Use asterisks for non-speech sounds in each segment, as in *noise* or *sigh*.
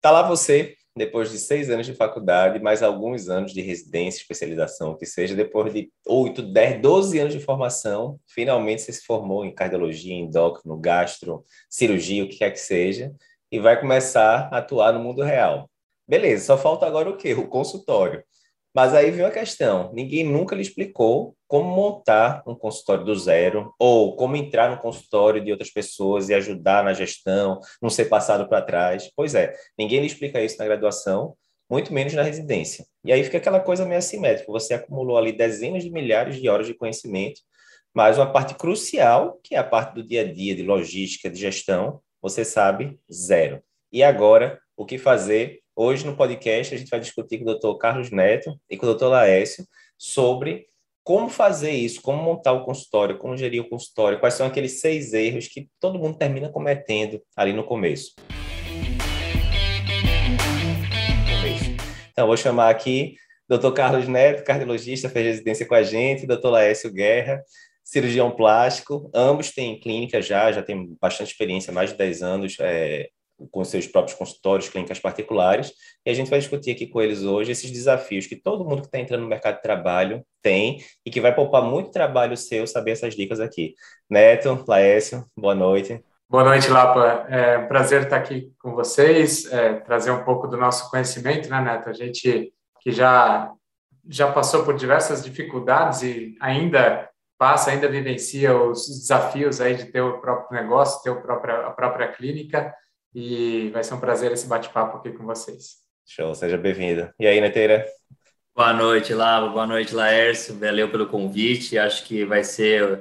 tá lá você, depois de seis anos de faculdade, mais alguns anos de residência, especialização, que seja, depois de oito, dez, doze anos de formação, finalmente você se formou em cardiologia, endócrino, gastro, cirurgia, o que quer que seja, e vai começar a atuar no mundo real. Beleza, só falta agora o quê? O consultório. Mas aí vem a questão: ninguém nunca lhe explicou como montar um consultório do zero, ou como entrar no consultório de outras pessoas e ajudar na gestão, não ser passado para trás. Pois é, ninguém lhe explica isso na graduação, muito menos na residência. E aí fica aquela coisa meio assimétrica: você acumulou ali dezenas de milhares de horas de conhecimento, mas uma parte crucial, que é a parte do dia a dia, de logística, de gestão, você sabe zero. E agora, o que fazer Hoje, no podcast, a gente vai discutir com o doutor Carlos Neto e com o doutor Laércio sobre como fazer isso, como montar o consultório, como gerir o consultório, quais são aqueles seis erros que todo mundo termina cometendo ali no começo. Então, vou chamar aqui doutor Carlos Neto, cardiologista, fez residência com a gente, doutor Laércio Guerra, cirurgião plástico, ambos têm clínica já, já tem bastante experiência, mais de 10 anos é, com seus próprios consultórios, clínicas particulares, e a gente vai discutir aqui com eles hoje esses desafios que todo mundo que está entrando no mercado de trabalho tem e que vai poupar muito trabalho seu saber essas dicas aqui. Neto, Laércio, boa noite. Boa noite, Lapa. É um prazer estar aqui com vocês, é, trazer um pouco do nosso conhecimento, né, Neto? A gente que já, já passou por diversas dificuldades e ainda passa, ainda vivencia os desafios aí de ter o próprio negócio, ter a própria, a própria clínica e vai ser um prazer esse bate-papo aqui com vocês. Show, seja bem-vindo. E aí, Neteira? Boa noite, Lava. Boa noite, Laércio. Valeu pelo convite. Acho que vai ser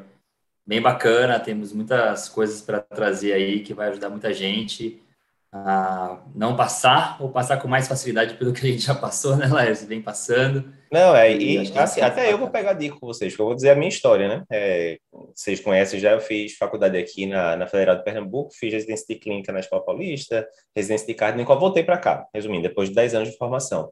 bem bacana. Temos muitas coisas para trazer aí que vai ajudar muita gente a não passar ou passar com mais facilidade pelo que a gente já passou, né, Laércio? Vem passando. Não, é, e, e assim, até eu vou pegar dica com vocês, porque eu vou dizer a minha história, né? É, vocês conhecem já, eu fiz faculdade aqui na, na Federal de Pernambuco, fiz residência de clínica na Escola Paulista, residência de qual voltei para cá, resumindo, depois de 10 anos de formação.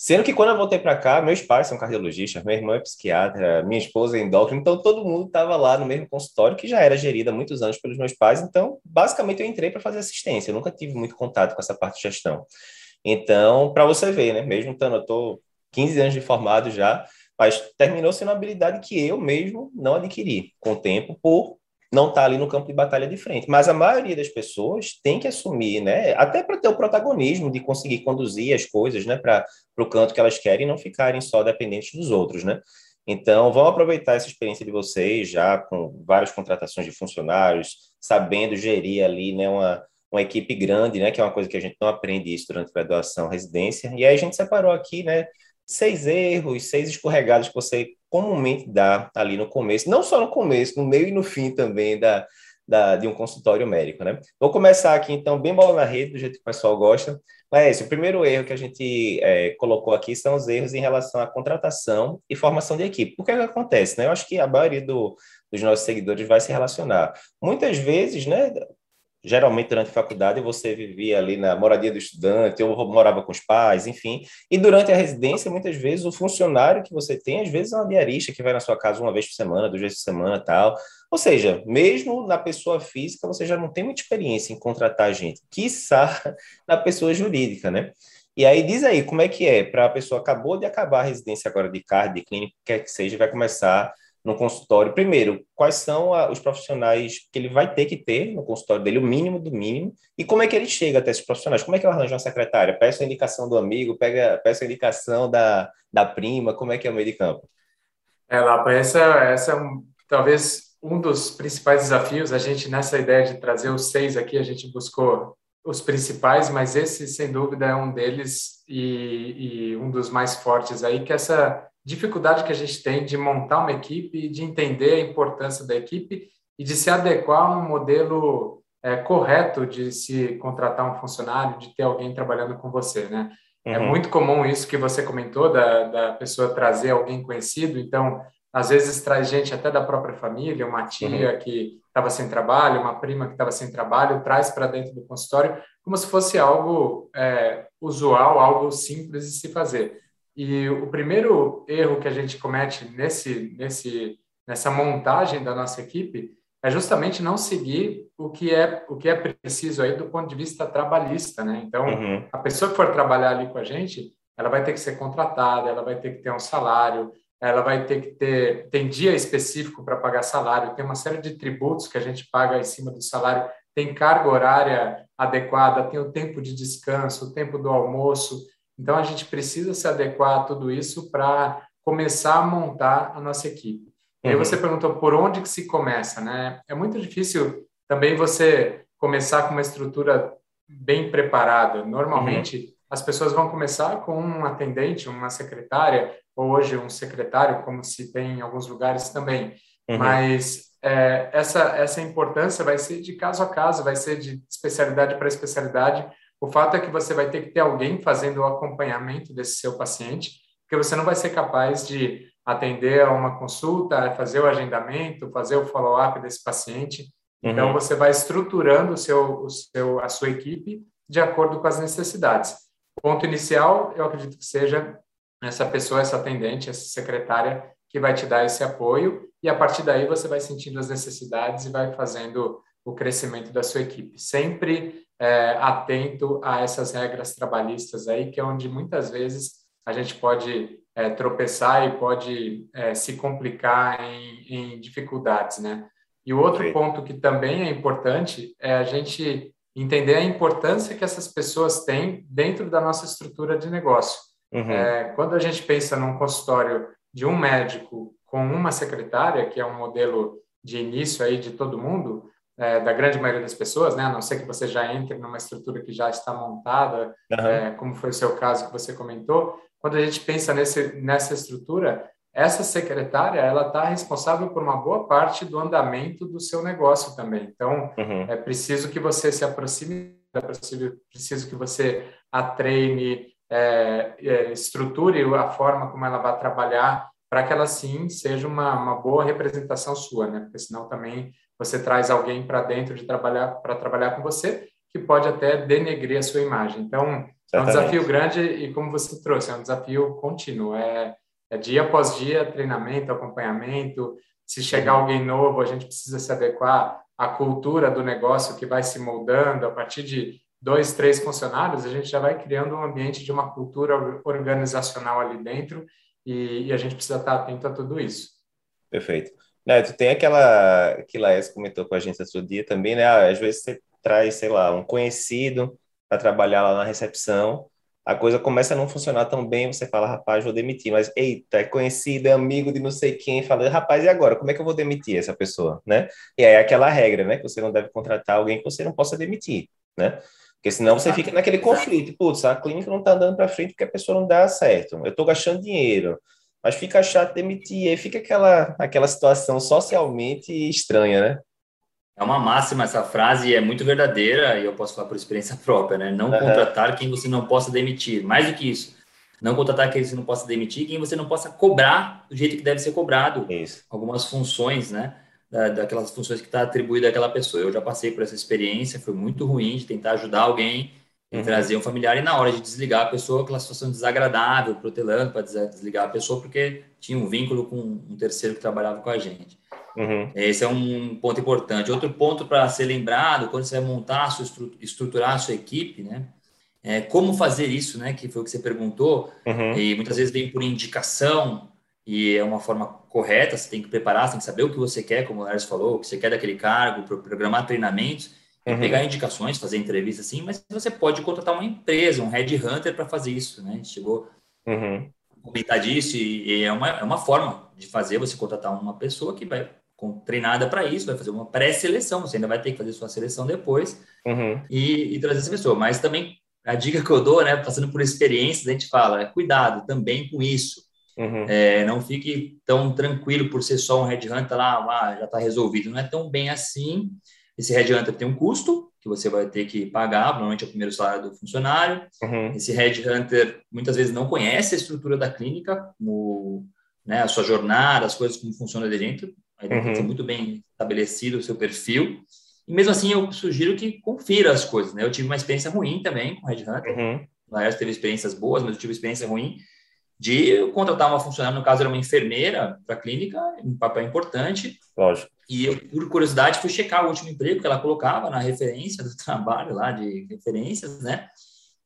Sendo que quando eu voltei para cá, meus pais são cardiologistas, meu irmão é psiquiatra, minha esposa é endócrina, então todo mundo estava lá no mesmo consultório que já era gerido há muitos anos pelos meus pais. Então, basicamente, eu entrei para fazer assistência. Eu nunca tive muito contato com essa parte de gestão. Então, para você ver, né? Mesmo estando, eu estou 15 anos de formado já, mas terminou sendo uma habilidade que eu mesmo não adquiri com o tempo por não está ali no campo de batalha de frente. Mas a maioria das pessoas tem que assumir, né? Até para ter o protagonismo de conseguir conduzir as coisas, né? Para o canto que elas querem e não ficarem só dependentes dos outros, né? Então, vamos aproveitar essa experiência de vocês, já com várias contratações de funcionários, sabendo gerir ali, né? Uma, uma equipe grande, né? Que é uma coisa que a gente não aprende isso durante a graduação, residência. E aí a gente separou aqui, né? Seis erros, seis escorregados que você comumente dá ali no começo, não só no começo, no meio e no fim também da, da, de um consultório médico, né? Vou começar aqui, então, bem bola na rede, do jeito que o pessoal gosta. Mas o primeiro erro que a gente é, colocou aqui são os erros em relação à contratação e formação de equipe. Por que, que acontece? Né? Eu acho que a maioria do, dos nossos seguidores vai se relacionar. Muitas vezes, né, geralmente durante a faculdade você vivia ali na moradia do estudante, ou morava com os pais, enfim. E durante a residência, muitas vezes, o funcionário que você tem, às vezes é uma diarista que vai na sua casa uma vez por semana, duas vezes por semana tal. Ou seja, mesmo na pessoa física, você já não tem muita experiência em contratar gente, quiçá *laughs* na pessoa jurídica, né? E aí diz aí, como é que é para a pessoa acabou de acabar a residência agora de cardio, de clínica, quer que seja, vai começar no consultório. Primeiro, quais são a, os profissionais que ele vai ter que ter no consultório dele, o mínimo do mínimo, e como é que ele chega até esses profissionais? Como é que eu arranjo uma secretária? Peço a indicação do amigo, pega, peço a indicação da, da prima, como é que é o meio de campo? É, Lapa, essa, essa é um, talvez um dos principais desafios. A gente, nessa ideia de trazer os seis aqui, a gente buscou os principais, mas esse, sem dúvida, é um deles e, e um dos mais fortes aí, que é essa dificuldade que a gente tem de montar uma equipe, de entender a importância da equipe e de se adequar a um modelo é, correto de se contratar um funcionário, de ter alguém trabalhando com você, né? É uhum. É muito comum isso que você comentou, da, da pessoa trazer alguém conhecido, então, às vezes traz gente até da própria família, uma tia uhum. que estava sem trabalho, uma prima que estava sem trabalho, traz para dentro do consultório, como se fosse algo é, usual, algo simples de se fazer. E o primeiro erro que a gente comete nesse, nesse, nessa montagem da nossa equipe é justamente não seguir o que é o que é preciso aí do ponto de vista trabalhista, né? Então, uhum. a pessoa que for trabalhar ali com a gente, ela vai ter que ser contratada, ela vai ter que ter um salário, ela vai ter que ter tem dia específico para pagar salário, tem uma série de tributos que a gente paga em cima do salário, tem carga horária adequada, tem o tempo de descanso, o tempo do almoço. Então a gente precisa se adequar a tudo isso para começar a montar a nossa equipe. E aí você uhum. perguntou por onde que se começa, né? É muito difícil também você começar com uma estrutura bem preparada. Normalmente uhum. as pessoas vão começar com um atendente, uma secretária, ou hoje um secretário, como se tem em alguns lugares também. Uhum. Mas é, essa essa importância vai ser de caso a caso, vai ser de especialidade para especialidade. O fato é que você vai ter que ter alguém fazendo o acompanhamento desse seu paciente, porque você não vai ser capaz de atender a uma consulta, fazer o agendamento, fazer o follow-up desse paciente. Então, uhum. você vai estruturando o seu, o seu, a sua equipe de acordo com as necessidades. Ponto inicial, eu acredito que seja essa pessoa, essa atendente, essa secretária que vai te dar esse apoio e a partir daí você vai sentindo as necessidades e vai fazendo o crescimento da sua equipe. Sempre é, atento a essas regras trabalhistas aí, que é onde muitas vezes a gente pode é, tropeçar e pode é, se complicar em, em, dificuldades, né? E o outro ponto que também é importante é a gente entender a importância que essas pessoas têm dentro da nossa estrutura de negócio. Uhum. É, quando a gente pensa num consultório de um médico com uma secretária, que é um modelo de início aí de todo mundo, é, da grande maioria das pessoas, né? A não ser que você já entre numa estrutura que já está montada, uhum. é, como foi o seu caso que você comentou, quando a gente pensa nesse, nessa estrutura, essa secretária ela está responsável por uma boa parte do andamento do seu negócio também. Então, uhum. é preciso que você se aproxime, é preciso, que você a treine, é, é, estruture a forma como ela vai trabalhar para que ela sim seja uma, uma boa representação sua, né? Porque senão também você traz alguém para dentro de trabalhar para trabalhar com você que pode até denegrir a sua imagem. Então, é um desafio grande e, como você trouxe, é um desafio contínuo. É, é dia após dia, treinamento, acompanhamento. Se chegar alguém novo, a gente precisa se adequar à cultura do negócio que vai se moldando. A partir de dois, três funcionários, a gente já vai criando um ambiente de uma cultura organizacional ali dentro e, e a gente precisa estar atento a tudo isso. Perfeito. Neto, tem aquela que Laes comentou com a gente outro dia também, né? Ah, às vezes você traz, sei lá, um conhecido para trabalhar lá na recepção, a coisa começa a não funcionar tão bem, você fala, rapaz, vou demitir, mas eita, é conhecido, é amigo de não sei quem, fala, rapaz, e agora? Como é que eu vou demitir essa pessoa, né? E aí é aquela regra, né, que você não deve contratar alguém que você não possa demitir, né? Porque senão você fica naquele conflito, putz, a clínica não está andando para frente porque a pessoa não dá certo, eu estou gastando dinheiro, mas fica chato demitir, aí fica aquela, aquela situação socialmente estranha, né? É uma máxima essa frase é muito verdadeira e eu posso falar por experiência *laughs* própria, né? Não uhum. contratar quem você não possa demitir. Mais do que isso, não contratar quem você não possa demitir, quem você não possa cobrar do jeito que deve ser cobrado. Isso. Algumas funções, né? Da, daquelas funções que está atribuída àquela pessoa. Eu já passei por essa experiência, foi muito ruim de tentar ajudar alguém uhum. trazer um familiar e na hora de desligar a pessoa, aquela situação desagradável, protelando para desligar a pessoa porque tinha um vínculo com um terceiro que trabalhava com a gente. Uhum. Esse é um ponto importante. Outro ponto para ser lembrado, quando você vai montar, a sua estruturar a sua equipe, né? É, como fazer isso, né? Que foi o que você perguntou. Uhum. E muitas vezes vem por indicação e é uma forma correta. Você tem que preparar, você tem que saber o que você quer, como o Lars falou, o que você quer daquele cargo, programar treinamentos, uhum. pegar indicações, fazer entrevistas assim. Mas você pode contratar uma empresa, um headhunter para fazer isso, né? Chegou uhum. a comentar disso e, e é, uma, é uma forma de fazer você contratar uma pessoa que vai com, treinada para isso, vai fazer uma pré-seleção, você ainda vai ter que fazer sua seleção depois uhum. e, e, trazer essa pessoa. Mas também a dica que eu dou, né, passando por experiências, a gente fala, cuidado também com isso. Uhum. É, não fique tão tranquilo por ser só um headhunter lá, ah, já está resolvido. Não é tão bem assim. Esse headhunter tem um custo que você vai ter que pagar, normalmente é o primeiro salário do funcionário. Uhum. Esse headhunter muitas vezes não conhece a estrutura da clínica, como, né, a sua jornada, as coisas como funciona de dentro. Aí tem uhum. que ser muito bem estabelecido o seu perfil. E mesmo assim, eu sugiro que confira as coisas, né? Eu tive uma experiência ruim também com Red Hunter. Uhum. Laércio teve experiências boas, mas eu tive experiência ruim. de contratar uma funcionária, no caso era uma enfermeira para a clínica, um papel importante. Lógico. E eu, por curiosidade, fui checar o último emprego que ela colocava na referência do *laughs* trabalho lá, de referências, né?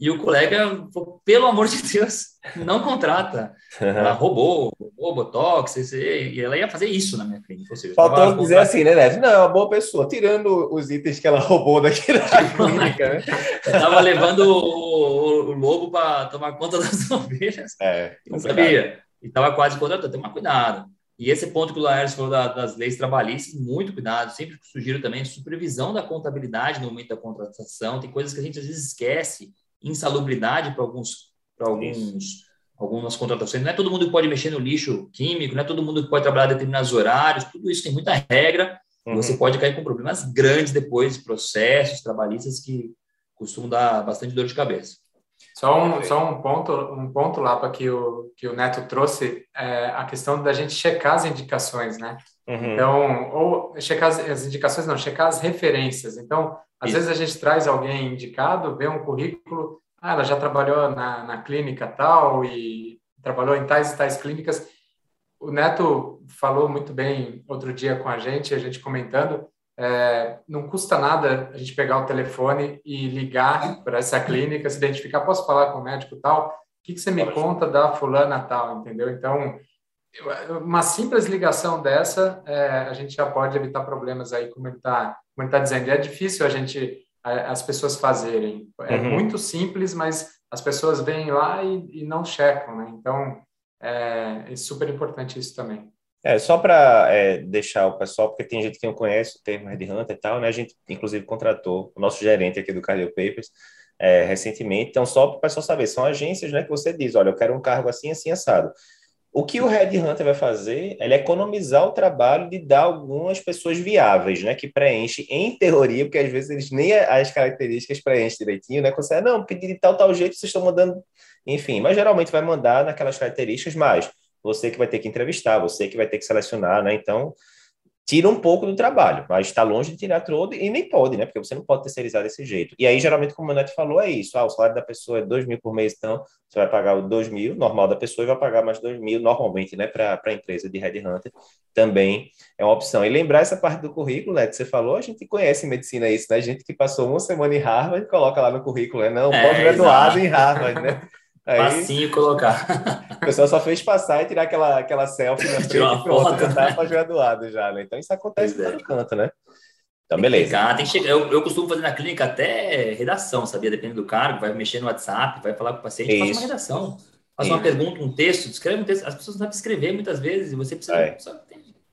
E o colega falou, pelo amor de Deus, não contrata. Ela *laughs* roubou, roubou Botox, e ela ia fazer isso na minha clínica. Seja, Faltou dizer assim, né, Neto? Não, é uma boa pessoa, tirando os itens que ela roubou daqui da *laughs* clínica, né? Estava levando o, o lobo para tomar conta das ovelhas. É, não sabia. E estava quase contratando, tem que tomar cuidado. E esse ponto que o Laércio falou da, das leis trabalhistas, muito cuidado. Sempre sugiro também supervisão da contabilidade no momento da contratação. Tem coisas que a gente às vezes esquece insalubridade para alguns, para alguns, algumas contratações. Não é todo mundo que pode mexer no lixo químico, não é todo mundo que pode trabalhar determinados horários, tudo isso tem muita regra. Uhum. Você pode cair com problemas grandes depois, processos trabalhistas que costumam dar bastante dor de cabeça. Só um, só um ponto, um ponto lá para que o que o Neto trouxe é a questão da gente checar as indicações, né? Uhum. Então, ou checar as, as, indicações, não, checar as referências. Então, às Isso. vezes a gente traz alguém indicado, vê um currículo, ah, ela já trabalhou na, na clínica tal e trabalhou em tais e tais clínicas. O Neto falou muito bem outro dia com a gente, a gente comentando, é, não custa nada a gente pegar o telefone e ligar para essa clínica, se identificar, posso falar com o médico tal? O que, que você me conta da fulana tal, entendeu? Então, uma simples ligação dessa, é, a gente já pode evitar problemas aí, como ele está tá dizendo. E é difícil a gente, as pessoas fazerem. É uhum. muito simples, mas as pessoas vêm lá e, e não checam, né? Então, é, é, super importante isso também. É, só para é, deixar o pessoal, porque tem gente que não conhece o termo Headhunter e tal, né? A gente, inclusive, contratou o nosso gerente aqui do Cardio Papers é, recentemente. Então, só para o pessoal saber, são agências né, que você diz, olha, eu quero um cargo assim, assim, assado. O que o Red Hunter vai fazer é economizar o trabalho de dar algumas pessoas viáveis, né? Que preenchem, em teoria, porque às vezes eles nem as características preenchem direitinho, né? Você, não, porque de tal, tal jeito vocês estão mandando, enfim, mas geralmente vai mandar naquelas características, mas você que vai ter que entrevistar, você que vai ter que selecionar, né? Então, tira um pouco do trabalho, mas está longe de tirar todo e nem pode, né? Porque você não pode terceirizar desse jeito. E aí, geralmente, como o Neto falou, é isso. Ah, o salário da pessoa é dois mil por mês, então você vai pagar o dois mil, normal da pessoa, e vai pagar mais dois mil, normalmente, né? Para a empresa de Headhunter também é uma opção. E lembrar essa parte do currículo? Que você falou, a gente conhece medicina isso, né? Gente que passou uma semana em Harvard coloca lá no currículo, né? Não, é, pós-graduado em Harvard, né? *laughs* Aí, Facinho colocar. O pessoal só fez passar e tirar aquela, aquela selfie na *laughs* frente e pronto, já tá pós-graduado já, né? Então isso acontece no é. canto, né? Então, tem beleza. Que chegar, tem que chegar. Eu, eu costumo fazer na clínica até redação, sabia? Dependendo do cargo, vai mexer no WhatsApp, vai falar com o paciente, faz uma redação. Faz uma pergunta, um texto, escreve um texto. As pessoas não sabem escrever muitas vezes e você precisa. É.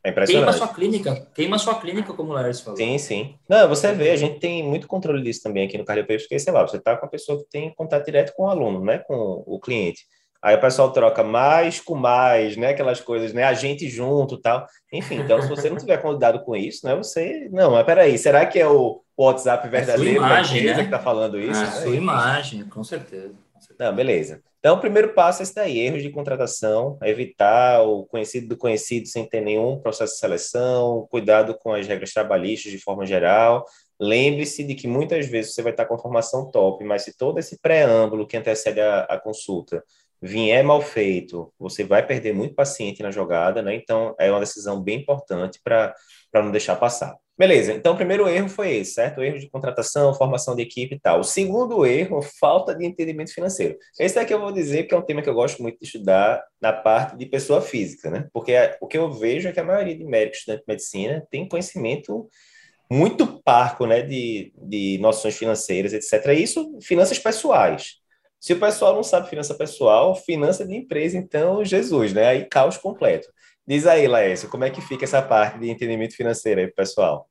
É impressionante. Queima sua clínica, queima sua clínica, como o Lars falou. Sim, sim. Não, você vê, a gente tem muito controle disso também aqui no Cardiopapers, porque, sei lá, você está com a pessoa que tem contato direto com o aluno, né, com o cliente. Aí o pessoal troca mais com mais, né, aquelas coisas, né, a gente junto tal. Enfim, então, se você não tiver cuidado com isso, né, você... Não, mas peraí, será que é o WhatsApp verdadeiro é imagem, né? que está falando isso? É, a sua imagem, com certeza. Não, beleza. Então, o primeiro passo é esse daí, erros de contratação, evitar o conhecido do conhecido sem ter nenhum processo de seleção, cuidado com as regras trabalhistas de forma geral. Lembre-se de que muitas vezes você vai estar com a formação top, mas se todo esse preâmbulo que antecede a, a consulta vier mal feito, você vai perder muito paciente na jogada, né? Então, é uma decisão bem importante para não deixar passar. Beleza, então o primeiro erro foi esse, certo? O erro de contratação, formação de equipe e tal. O segundo erro, falta de entendimento financeiro. Esse daqui eu vou dizer que é um tema que eu gosto muito de estudar na parte de pessoa física, né? Porque o que eu vejo é que a maioria de médicos estudantes de medicina tem conhecimento muito parco, né, de, de noções financeiras, etc. Isso, finanças pessoais. Se o pessoal não sabe finança pessoal, finança de empresa, então, Jesus, né? Aí caos completo. Diz aí, Laércio, como é que fica essa parte de entendimento financeiro aí, pessoal?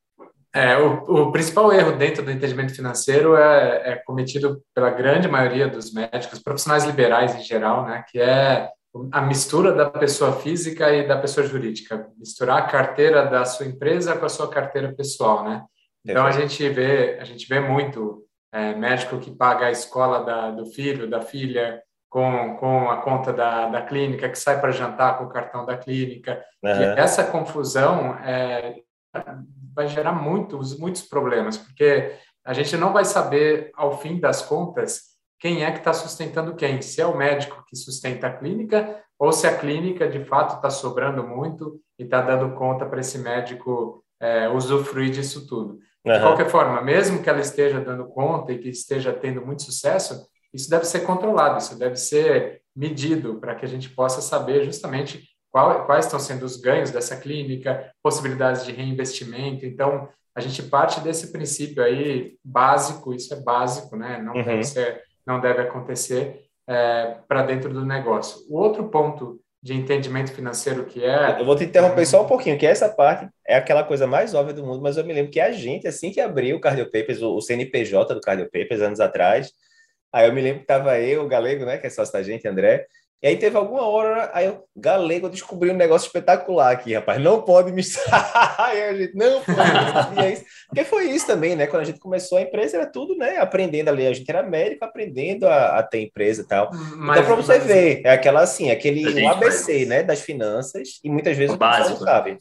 É, o, o, principal erro dentro do entendimento financeiro é, é, cometido pela grande maioria dos médicos, profissionais liberais em geral, né, que é a mistura da pessoa física e da pessoa jurídica, misturar a carteira da sua empresa com a sua carteira pessoal, né? Então a gente vê a gente vê muito é, médico que paga a escola da, do filho, da filha, com, com a conta da, da clínica, que sai para jantar com o cartão da clínica. Uhum. E essa confusão é, vai gerar muitos, muitos problemas, porque a gente não vai saber, ao fim das contas, quem é que está sustentando quem, se é o médico que sustenta a clínica ou se a clínica de fato está sobrando muito e está dando conta para esse médico é, usufruir disso tudo. Uhum. De qualquer forma, mesmo que ela esteja dando conta e que esteja tendo muito sucesso, isso deve ser controlado, isso deve ser medido para que a gente possa saber justamente qual, quais estão sendo os ganhos dessa clínica, possibilidades de reinvestimento. Então, a gente parte desse princípio aí básico, isso é básico, né? Não uhum. deve ser, não deve acontecer é, para dentro do negócio. O outro ponto de entendimento financeiro que é. Eu vou te interromper só um pouquinho, que essa parte é aquela coisa mais óbvia do mundo, mas eu me lembro que a gente, assim que abriu o Cardio Papers, o CNPJ do Cardio Papers, anos atrás, aí eu me lembro que estava eu, o Galego, né, que é sócio da gente, André, e aí teve alguma hora, aí eu, galego, descobri um negócio espetacular aqui, rapaz. Não pode misturar. *laughs* aí a gente, não pode. É Porque foi isso também, né? Quando a gente começou a empresa, era tudo, né? Aprendendo ali. A gente era médico, aprendendo a, a ter empresa e tal. Mas, então, para você mas... ver, é aquela assim, aquele ABC, né? Das finanças, e muitas vezes o básico, não sabe.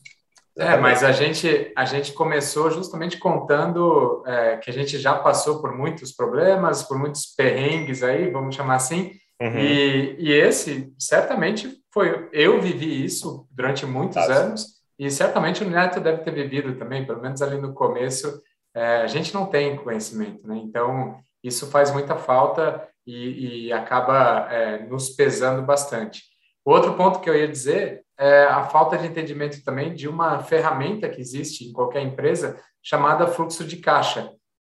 É, mas a gente, a gente começou justamente contando é, que a gente já passou por muitos problemas, por muitos perrengues aí, vamos chamar assim, Uhum. E, e esse, certamente, foi. Eu vivi isso durante muitos anos, e certamente o Neto deve ter vivido também, pelo menos ali no começo. É, a gente não tem conhecimento, né? Então, isso faz muita falta e, e acaba é, nos pesando bastante. Outro ponto que eu ia dizer é a falta de entendimento também de uma ferramenta que existe em qualquer empresa chamada fluxo de caixa,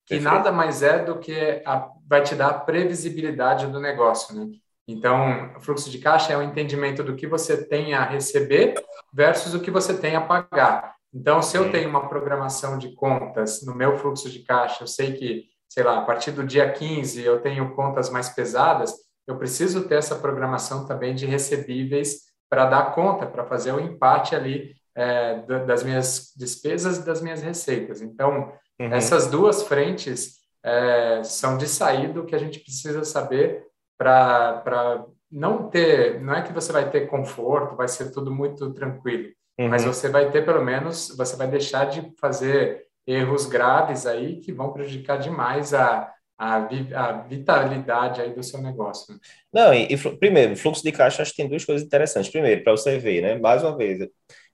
que Perfeito. nada mais é do que a, vai te dar previsibilidade do negócio, né? Então, o fluxo de caixa é o entendimento do que você tem a receber versus o que você tem a pagar. Então, se eu tenho uma programação de contas no meu fluxo de caixa, eu sei que, sei lá, a partir do dia 15 eu tenho contas mais pesadas, eu preciso ter essa programação também de recebíveis para dar conta, para fazer o empate ali é, das minhas despesas e das minhas receitas. Então, Uhum. Essas duas frentes é, são de saída que a gente precisa saber para não ter, não é que você vai ter conforto, vai ser tudo muito tranquilo, uhum. mas você vai ter pelo menos, você vai deixar de fazer erros graves aí que vão prejudicar demais a, a, a vitalidade aí do seu negócio. Né? Não, e, e, primeiro, fluxo de caixa, acho que tem duas coisas interessantes. Primeiro, para você ver, né, mais uma vez,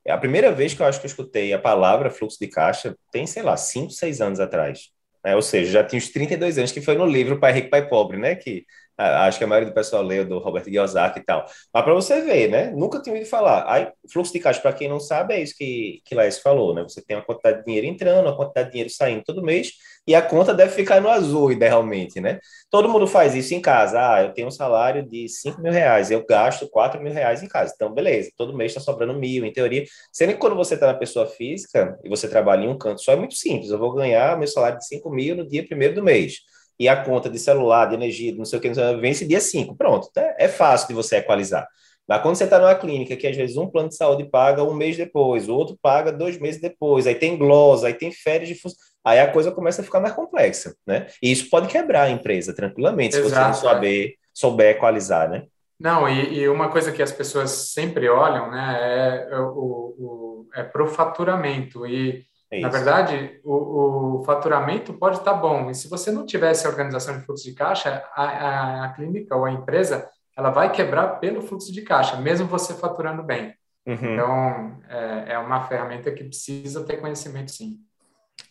é a primeira vez que eu acho que eu escutei a palavra fluxo de caixa tem, sei lá, 5, 6 anos atrás. Né? Ou seja, já tinha uns 32 anos, que foi no livro Pai Rico, Pai Pobre, né? Que acho que a maioria do pessoal leu do Robert Kiyosaki e tal. Mas para você ver, né? Nunca tinha ouvido falar. Aí, fluxo de caixa, para quem não sabe, é isso que, que Laís falou, né? Você tem uma quantidade de dinheiro entrando, uma quantidade de dinheiro saindo todo mês, e a conta deve ficar no azul, idealmente, né? Todo mundo faz isso em casa. Ah, eu tenho um salário de 5 mil reais, eu gasto 4 mil reais em casa. Então, beleza, todo mês está sobrando mil, em teoria. Sendo que quando você está na pessoa física e você trabalha em um canto só, é muito simples. Eu vou ganhar meu salário de 5 mil no dia primeiro do mês. E a conta de celular, de energia, não sei o que, vence dia 5. Pronto, é, é fácil de você equalizar. Mas quando você está numa clínica que às vezes um plano de saúde paga um mês depois, o outro paga dois meses depois, aí tem glosa, aí tem férias de função, aí a coisa começa a ficar mais complexa, né? E isso pode quebrar a empresa tranquilamente, Exato, se você não souber, souber equalizar, né? Não, e, e, uma coisa que as pessoas sempre olham, né, é, é o, o é pro faturamento e é na verdade, o, o, faturamento pode estar bom, e se você não tivesse organização de fluxo de caixa, a, a, a clínica ou a empresa ela vai quebrar pelo fluxo de caixa, mesmo você faturando bem. Uhum. Então, é, é, uma ferramenta que precisa ter conhecimento, sim.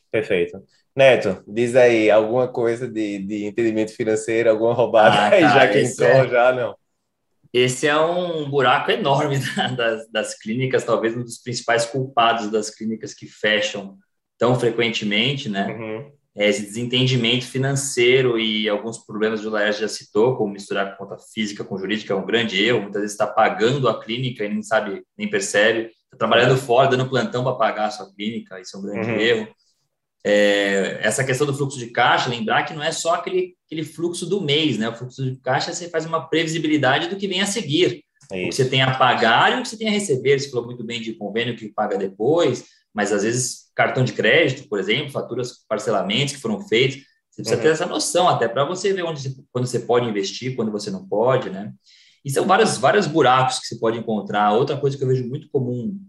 Perfeito. Neto, diz aí alguma coisa de, de entendimento financeiro, alguma roubada ah, aí, já que entrou, é... já não? Esse é um buraco enorme *laughs* das, das clínicas, talvez um dos principais culpados das clínicas que fecham tão frequentemente, né? Uhum esse desentendimento financeiro e alguns problemas que o Laércio já citou, como misturar conta física com jurídica, é um grande erro. Muitas vezes está pagando a clínica e nem sabe, nem percebe. Está trabalhando fora, dando plantão para pagar a sua clínica, isso é um grande uhum. erro. É, essa questão do fluxo de caixa, lembrar que não é só aquele, aquele fluxo do mês, né? O fluxo de caixa você faz uma previsibilidade do que vem a seguir. É o que você tem a pagar e o que você tem a receber. Você falou muito bem de convênio que paga depois, mas às vezes cartão de crédito, por exemplo, faturas, parcelamentos que foram feitos, você precisa uhum. ter essa noção até para você ver onde você, quando você pode investir, quando você não pode, né? E são vários, vários buracos que você pode encontrar. Outra coisa que eu vejo muito comum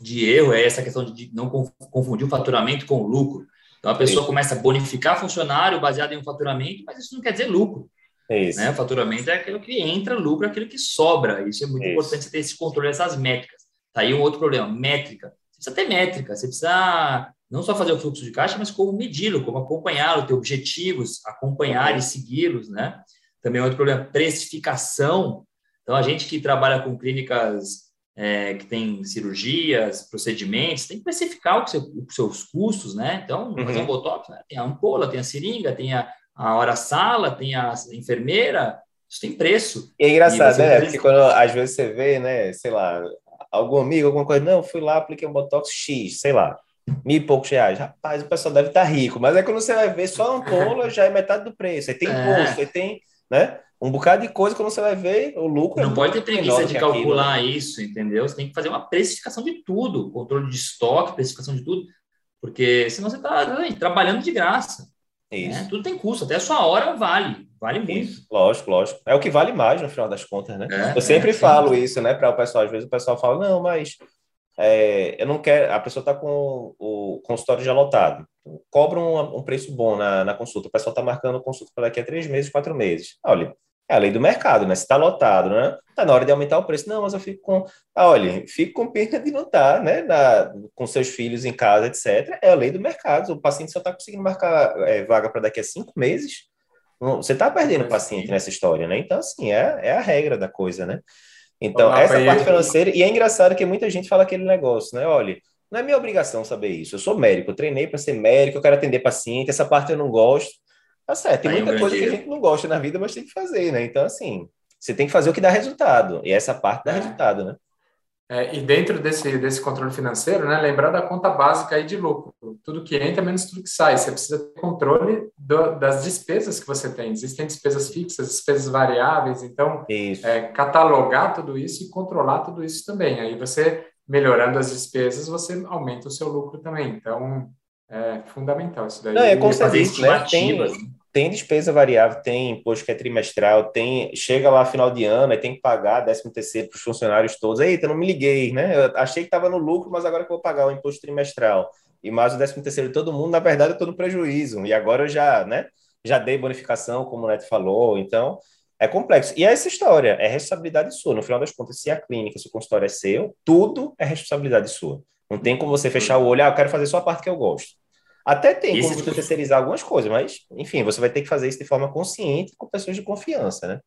de erro é essa questão de não confundir o faturamento com o lucro. Então, a pessoa Sim. começa a bonificar funcionário baseado em um faturamento, mas isso não quer dizer lucro. Isso. Né? Faturamento é aquilo que entra, lucro é aquilo que sobra. Isso é muito Isso. importante você ter esse controle dessas métricas. Tá aí um outro problema, métrica. Precisa ter métrica, você precisa não só fazer o fluxo de caixa, mas como medi-lo, como acompanhá-lo, ter objetivos, acompanhar e segui-los, né? Também é outro problema, precificação. Então, a gente que trabalha com clínicas é, que tem cirurgias, procedimentos, tem que precificar seu, os seus custos, né? Então, uhum. fazer um botox, né? tem a ampola, tem a seringa, tem a, a hora-sala, tem a enfermeira, isso tem preço. E é engraçado, né? Porque quando às vezes você vê, né, sei lá, algum amigo, alguma coisa, não, fui lá, apliquei um botox X, sei lá, mil e poucos reais. Rapaz, o pessoal deve estar rico, mas é quando você vai ver só a ampola já é metade do preço. Aí tem é. imposto, aí tem, né? Um bocado de coisa, quando você vai ver, o lucro. É não é pode ter preguiça de calcular aquilo, né? isso, entendeu? Você tem que fazer uma precificação de tudo, controle de estoque, precificação de tudo, porque senão você está trabalhando de graça. Né? Tudo tem custo, até a sua hora vale, vale muito. Isso. Lógico, lógico. É o que vale mais no final das contas, né? É, eu sempre é, falo isso, né, para o pessoal. Às vezes o pessoal fala, não, mas é, eu não quero. A pessoa está com o consultório já lotado, cobra um, um preço bom na, na consulta. O pessoal está marcando consulta para daqui a três meses, quatro meses. Olha, é a lei do mercado, né? Se está lotado, né? Está na hora de aumentar o preço. Não, mas eu fico com. Ah, olha, fico com pena de não estar, tá, né? Na, com seus filhos em casa, etc. É a lei do mercado. O paciente só está conseguindo marcar é, vaga para daqui a cinco meses. Você está perdendo paciente nessa história, né? Então, assim, é, é a regra da coisa, né? Então, Olá, essa parte financeira. E é engraçado que muita gente fala aquele negócio, né? Olha, não é minha obrigação saber isso. Eu sou médico, eu treinei para ser médico, eu quero atender paciente, essa parte eu não gosto. Tá certo, tem muita coisa que a gente não gosta na vida, mas tem que fazer, né? Então, assim, você tem que fazer o que dá resultado. E essa parte dá é. resultado, né? É, e dentro desse, desse controle financeiro, né, lembrar da conta básica aí de lucro. Tudo que entra menos tudo que sai. Você precisa ter controle do, das despesas que você tem. Existem despesas fixas, despesas variáveis. Então, é, catalogar tudo isso e controlar tudo isso também. Aí você, melhorando as despesas, você aumenta o seu lucro também. Então, é fundamental isso daí. Não, é disse, né? Tem, tem despesa variável, tem imposto que é trimestral, tem chega lá final de ano, aí tem que pagar 13 terceiro para os funcionários todos. Eita, não me liguei, né? Eu achei que estava no lucro, mas agora que eu vou pagar o imposto trimestral e mais o 13 terceiro de todo mundo, na verdade eu estou no prejuízo. E agora eu já, né? Já dei bonificação, como o Neto falou, então é complexo. E é essa história, é responsabilidade sua. No final das contas, se a clínica, se o consultório é seu, tudo é responsabilidade sua. Não tem como você fechar o olho, ah, eu quero fazer só a parte que eu gosto. Até tem como você terceirizar algumas coisas, mas, enfim, você vai ter que fazer isso de forma consciente com pessoas de confiança, né?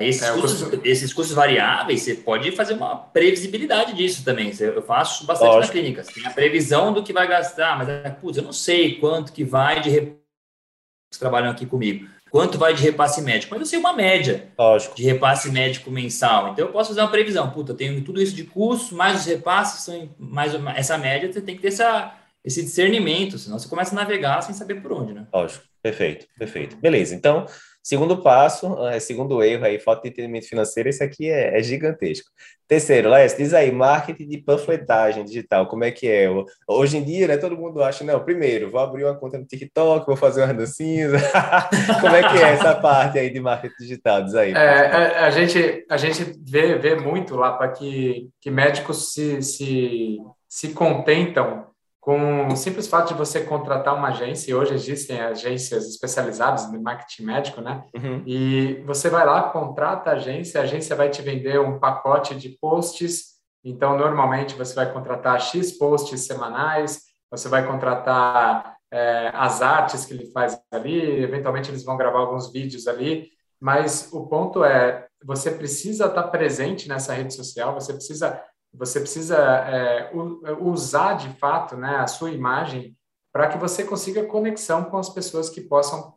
Esses, é, custos, esses custos variáveis, você pode fazer uma previsibilidade disso também. Eu faço bastante Lógico. na clínica. Você tem a previsão do que vai gastar, mas, putz, eu não sei quanto que vai de que trabalham aqui comigo. Quanto vai de repasse médico? Mas eu sei uma média Lógico. de repasse médico mensal. Então, eu posso fazer uma previsão. Puta, eu tenho tudo isso de custo, mais os repasses, são mais essa média, você tem que ter essa esse discernimento, senão você começa a navegar sem saber por onde, né? Lógico, perfeito, perfeito. Beleza, então, segundo passo, é, segundo erro aí, falta de entendimento financeiro, esse aqui é, é gigantesco. Terceiro, Léo, diz aí, marketing de panfletagem digital, como é que é? Hoje em dia, né, todo mundo acha, não, primeiro, vou abrir uma conta no TikTok, vou fazer umas dancinhas. *laughs* como é que é essa parte aí de marketing digital? Diz aí. É, a, a, gente, a gente vê, vê muito lá para que, que médicos se, se, se contentam com o simples fato de você contratar uma agência, e hoje existem agências especializadas no marketing médico, né? Uhum. E você vai lá, contrata a agência, a agência vai te vender um pacote de posts. Então, normalmente, você vai contratar X posts semanais, você vai contratar é, as artes que ele faz ali, eventualmente eles vão gravar alguns vídeos ali, mas o ponto é, você precisa estar presente nessa rede social, você precisa você precisa é, usar de fato né, a sua imagem para que você consiga conexão com as pessoas que possam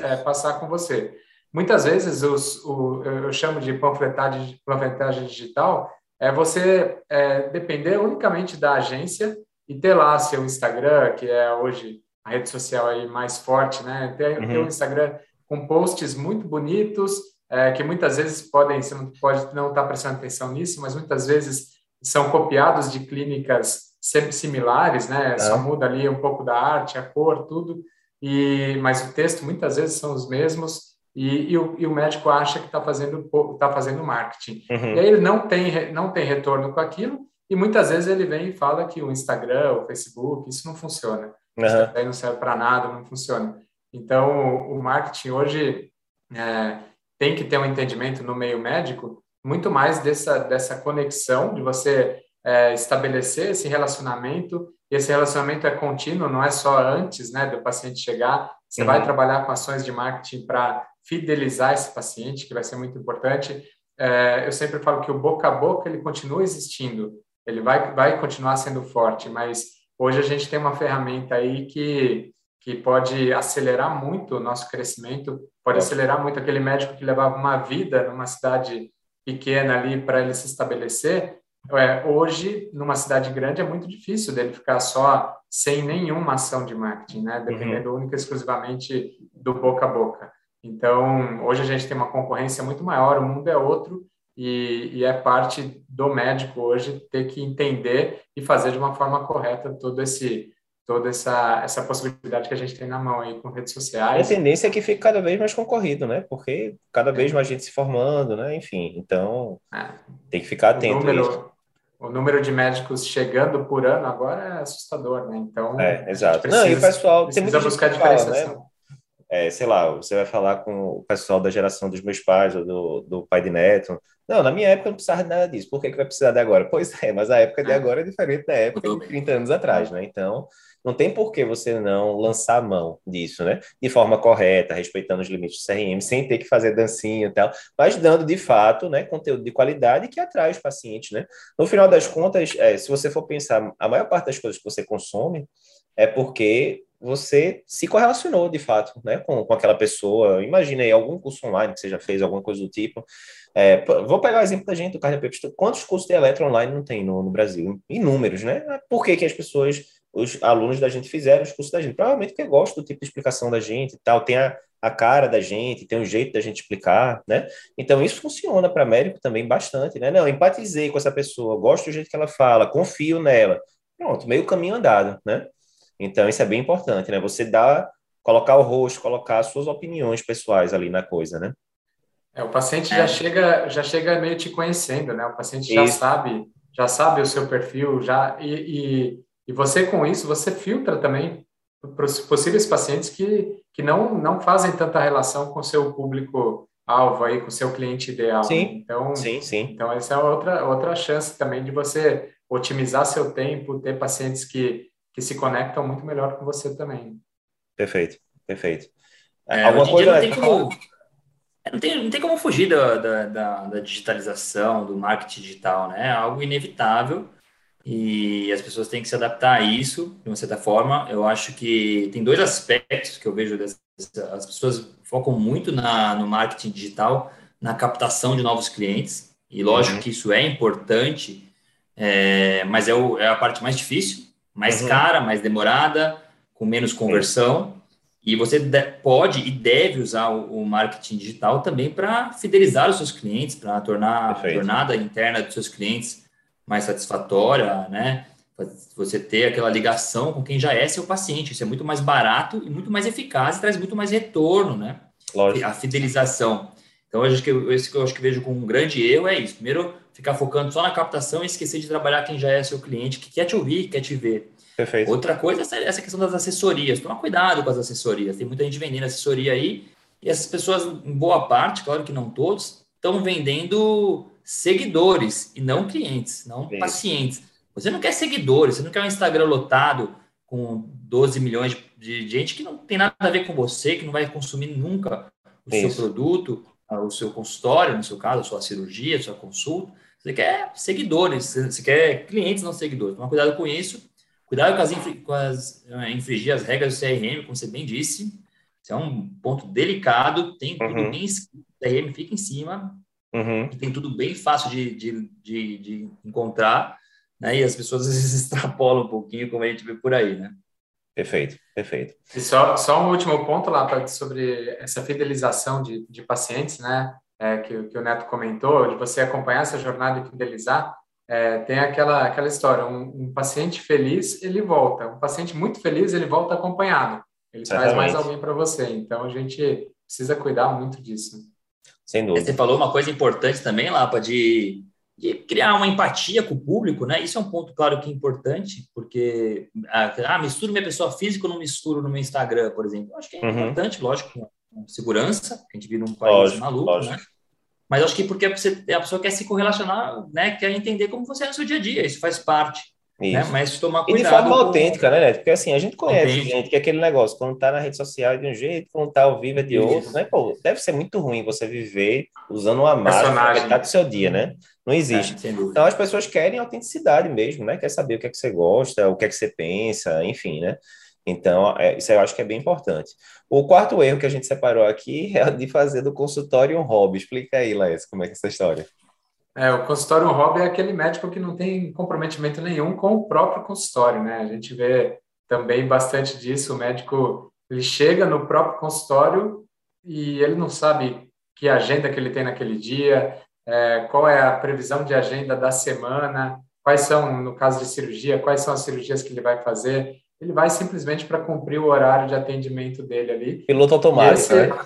é, passar com você. Muitas vezes os, o, eu chamo de panfletagem, panfletagem digital é você é, depender unicamente da agência e ter lá seu Instagram, que é hoje a rede social aí mais forte, né? Ter, uhum. ter um Instagram com posts muito bonitos, é, que muitas vezes podem, você não pode não estar tá prestando atenção nisso, mas muitas vezes são copiados de clínicas sempre similares, né? É. Só muda ali um pouco da arte, a cor, tudo. E mas o texto muitas vezes são os mesmos e, e, o, e o, médico acha que está fazendo tá fazendo marketing. Uhum. E aí ele não tem não tem retorno com aquilo e muitas vezes ele vem e fala que o Instagram, o Facebook, isso não funciona. Uhum. Isso aí não serve para nada, não funciona. Então o marketing hoje é, tem que ter um entendimento no meio médico muito mais dessa, dessa conexão, de você é, estabelecer esse relacionamento, e esse relacionamento é contínuo, não é só antes né, do paciente chegar, você uhum. vai trabalhar com ações de marketing para fidelizar esse paciente, que vai ser muito importante. É, eu sempre falo que o boca a boca ele continua existindo, ele vai, vai continuar sendo forte, mas hoje a gente tem uma ferramenta aí que, que pode acelerar muito o nosso crescimento, pode é. acelerar muito aquele médico que levava uma vida numa cidade pequena ali para ele se estabelecer, é, hoje, numa cidade grande, é muito difícil dele ficar só sem nenhuma ação de marketing, né? Dependendo uhum. única e exclusivamente do boca a boca. Então, hoje a gente tem uma concorrência muito maior, o mundo é outro e, e, é parte do médico hoje ter que entender e fazer de uma forma correta todo esse toda essa, essa possibilidade que a gente tem na mão aí com redes sociais. A tendência é que fique cada vez mais concorrido, né? Porque cada vez mais gente se formando, né? Enfim, então é. tem que ficar atento o número, O número de médicos chegando por ano agora é assustador, né? Então, é, exato. Precisa, Não, e o pessoal tem muita buscar diferenciação. Fala, né? É, sei lá, você vai falar com o pessoal da geração dos meus pais ou do, do pai de neto. Não, na minha época não precisava de nada disso. Por que, que vai precisar de agora? Pois é, mas a época de é. agora é diferente da época de 30 anos atrás, né? Então, não tem por que você não lançar mão disso, né? De forma correta, respeitando os limites do CRM, sem ter que fazer dancinha e tal, mas dando de fato, né, conteúdo de qualidade que atrai os pacientes, né? No final das contas, é, se você for pensar, a maior parte das coisas que você consome é porque você se correlacionou de fato, né, com, com aquela pessoa. Imagina aí algum curso online que você já fez, alguma coisa do tipo. É, vou pegar o exemplo da gente do cardiopepista. Quantos cursos de eletro online não tem no, no Brasil? Inúmeros, né? Por que, que as pessoas os alunos da gente fizeram os cursos da gente. Provavelmente porque gostam do tipo de explicação da gente e tal, tem a, a cara da gente, tem um jeito da gente explicar, né? Então isso funciona para médico também bastante, né? Não, empatizei com essa pessoa, gosto do jeito que ela fala, confio nela. Pronto, meio caminho andado, né? Então isso é bem importante, né? Você dá, colocar o rosto, colocar as suas opiniões pessoais ali na coisa, né? É, o paciente é. já chega já chega meio te conhecendo, né? O paciente já isso. sabe já sabe o seu perfil, já e, e e você, com isso, você filtra também para os possíveis pacientes que, que não, não fazem tanta relação com o seu público-alvo aí, com o seu cliente ideal. Sim, então, sim, sim. Então, essa é outra, outra chance também de você otimizar seu tempo, ter pacientes que, que se conectam muito melhor com você também. Perfeito, perfeito. É, Alguma coisa... Não tem, como, é, não, tem, não tem como fugir da, da, da, da digitalização, do marketing digital, né? É algo inevitável e as pessoas têm que se adaptar a isso de uma certa forma. Eu acho que tem dois aspectos que eu vejo as pessoas focam muito na, no marketing digital, na captação de novos clientes, e lógico uhum. que isso é importante, é, mas é, o, é, a parte mais difícil, mais uhum. cara, mais demorada, com menos conversão. E você de, pode e deve usar o, o marketing digital também para fidelizar os seus clientes, para tornar Perfeito. a jornada interna dos seus clientes mais satisfatória, né? Você ter aquela ligação com quem já é seu paciente. Isso é muito mais barato e muito mais eficaz e traz muito mais retorno, né? Lógico. A fidelização. Então, acho que esse que eu acho que vejo como um grande erro é isso. Primeiro, ficar focando só na captação e esquecer de trabalhar quem já é seu cliente, que quer te ouvir, quer te ver. Perfeito. Outra coisa é essa questão das assessorias. Toma cuidado com as assessorias. Tem muita gente vendendo assessoria aí, e essas pessoas, em boa parte, claro que não todos, estão vendendo seguidores e não clientes, não Isso. pacientes. Você não quer seguidores, você não quer um Instagram lotado com 12 milhões de, gente que não tem nada a ver com você, que não vai consumir nunca o Isso. seu produto, o seu consultório, no seu caso, a sua cirurgia, a sua consulta. Você quer seguidores, você quer clientes, não seguidores. Toma cuidado com isso. Cuidado com as, com as uh, infringir as regras do CRM, como você bem disse. Isso é um ponto delicado, tem tudo uhum. bem escrito. O CRM fica em cima, Uhum. tem tudo bem fácil de, de, de, de, encontrar, né? E as pessoas às vezes *laughs* extrapolam um pouquinho, como a gente vê por aí, né? Perfeito, perfeito. E só, só um último ponto lá sobre essa fidelização de, de pacientes, né? É, que, que o Neto comentou, de você acompanhar essa jornada e fidelizar. É, tem aquela, aquela história, um, um, paciente feliz, ele volta. Um paciente muito feliz, ele volta acompanhado. Ele Certamente. traz mais alguém para você. Então, a gente precisa cuidar muito disso. Sem dúvida. Você falou uma coisa importante também, Lapa, de, de, criar uma empatia com o público, né? Isso é um ponto, claro, que é importante, porque, ah, ah misturo minha pessoa física ou não misturo no meu Instagram, por exemplo. acho que é uhum. importante, lógico, segurança, a gente vive num país lógico, maluco, né? lógico. né? Mas acho que porque você, a pessoa quer se correlacionar, né? Quer entender como você é no seu dia a dia, isso faz parte. Né? Mas tomar cuidado. E de forma com... autêntica, né, Neto? Porque assim, a gente conhece Autêntico. gente que é aquele negócio, quando tá na rede social é de um jeito, quando tá ao vivo é de Isso. outro, né? Pô, deve ser muito ruim você viver usando uma máscara metade do seu dia, né? Não existe. É, então as pessoas querem autenticidade mesmo, né? Quer saber o que é que você gosta, o que é que você pensa, enfim, né? Então, é, isso eu acho que é bem importante. O quarto erro que a gente separou aqui *laughs* é de fazer do consultório um hobby. Explica aí, Laís, como é que é essa história? É, o consultório hobby é aquele médico que não tem comprometimento nenhum com o próprio consultório, né? A gente vê também bastante disso. O médico ele chega no próprio consultório e ele não sabe que agenda que ele tem naquele dia, é, qual é a previsão de agenda da semana, quais são, no caso de cirurgia, quais são as cirurgias que ele vai fazer. Ele vai simplesmente para cumprir o horário de atendimento dele ali. Piloto automático, esse, né?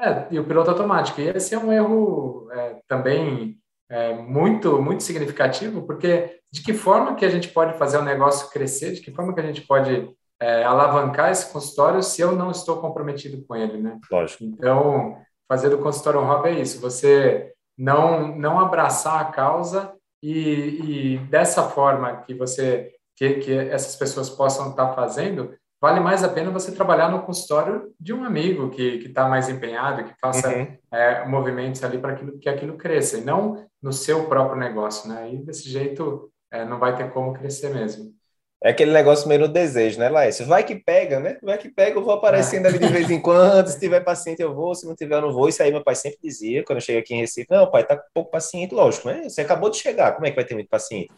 É, e o piloto automático. E esse é um erro é, também é, muito, muito significativo, porque de que forma que a gente pode fazer o negócio crescer, de que forma que a gente pode é, alavancar esse consultório se eu não estou comprometido com ele, né? Lógico. Então, fazer do consultório um hobby é isso, você não, não abraçar a causa e, e dessa forma que você que, que essas pessoas possam estar fazendo, vale mais a pena você trabalhar no consultório de um amigo que está mais empenhado, que faça uhum. é, movimentos ali para que aquilo cresça, e não no seu próprio negócio, né? E desse jeito é, não vai ter como crescer mesmo. É aquele negócio meio no desejo, né, Laércio? Vai que pega, né? Vai que pega, eu vou aparecendo é. ali de vez em quando. *laughs* Se tiver paciente, eu vou. Se não tiver, eu não vou. Isso aí meu pai sempre dizia, quando eu cheguei aqui em Recife. Não, pai, tá com pouco paciente, lógico, né? Você acabou de chegar, como é que vai ter muito paciente?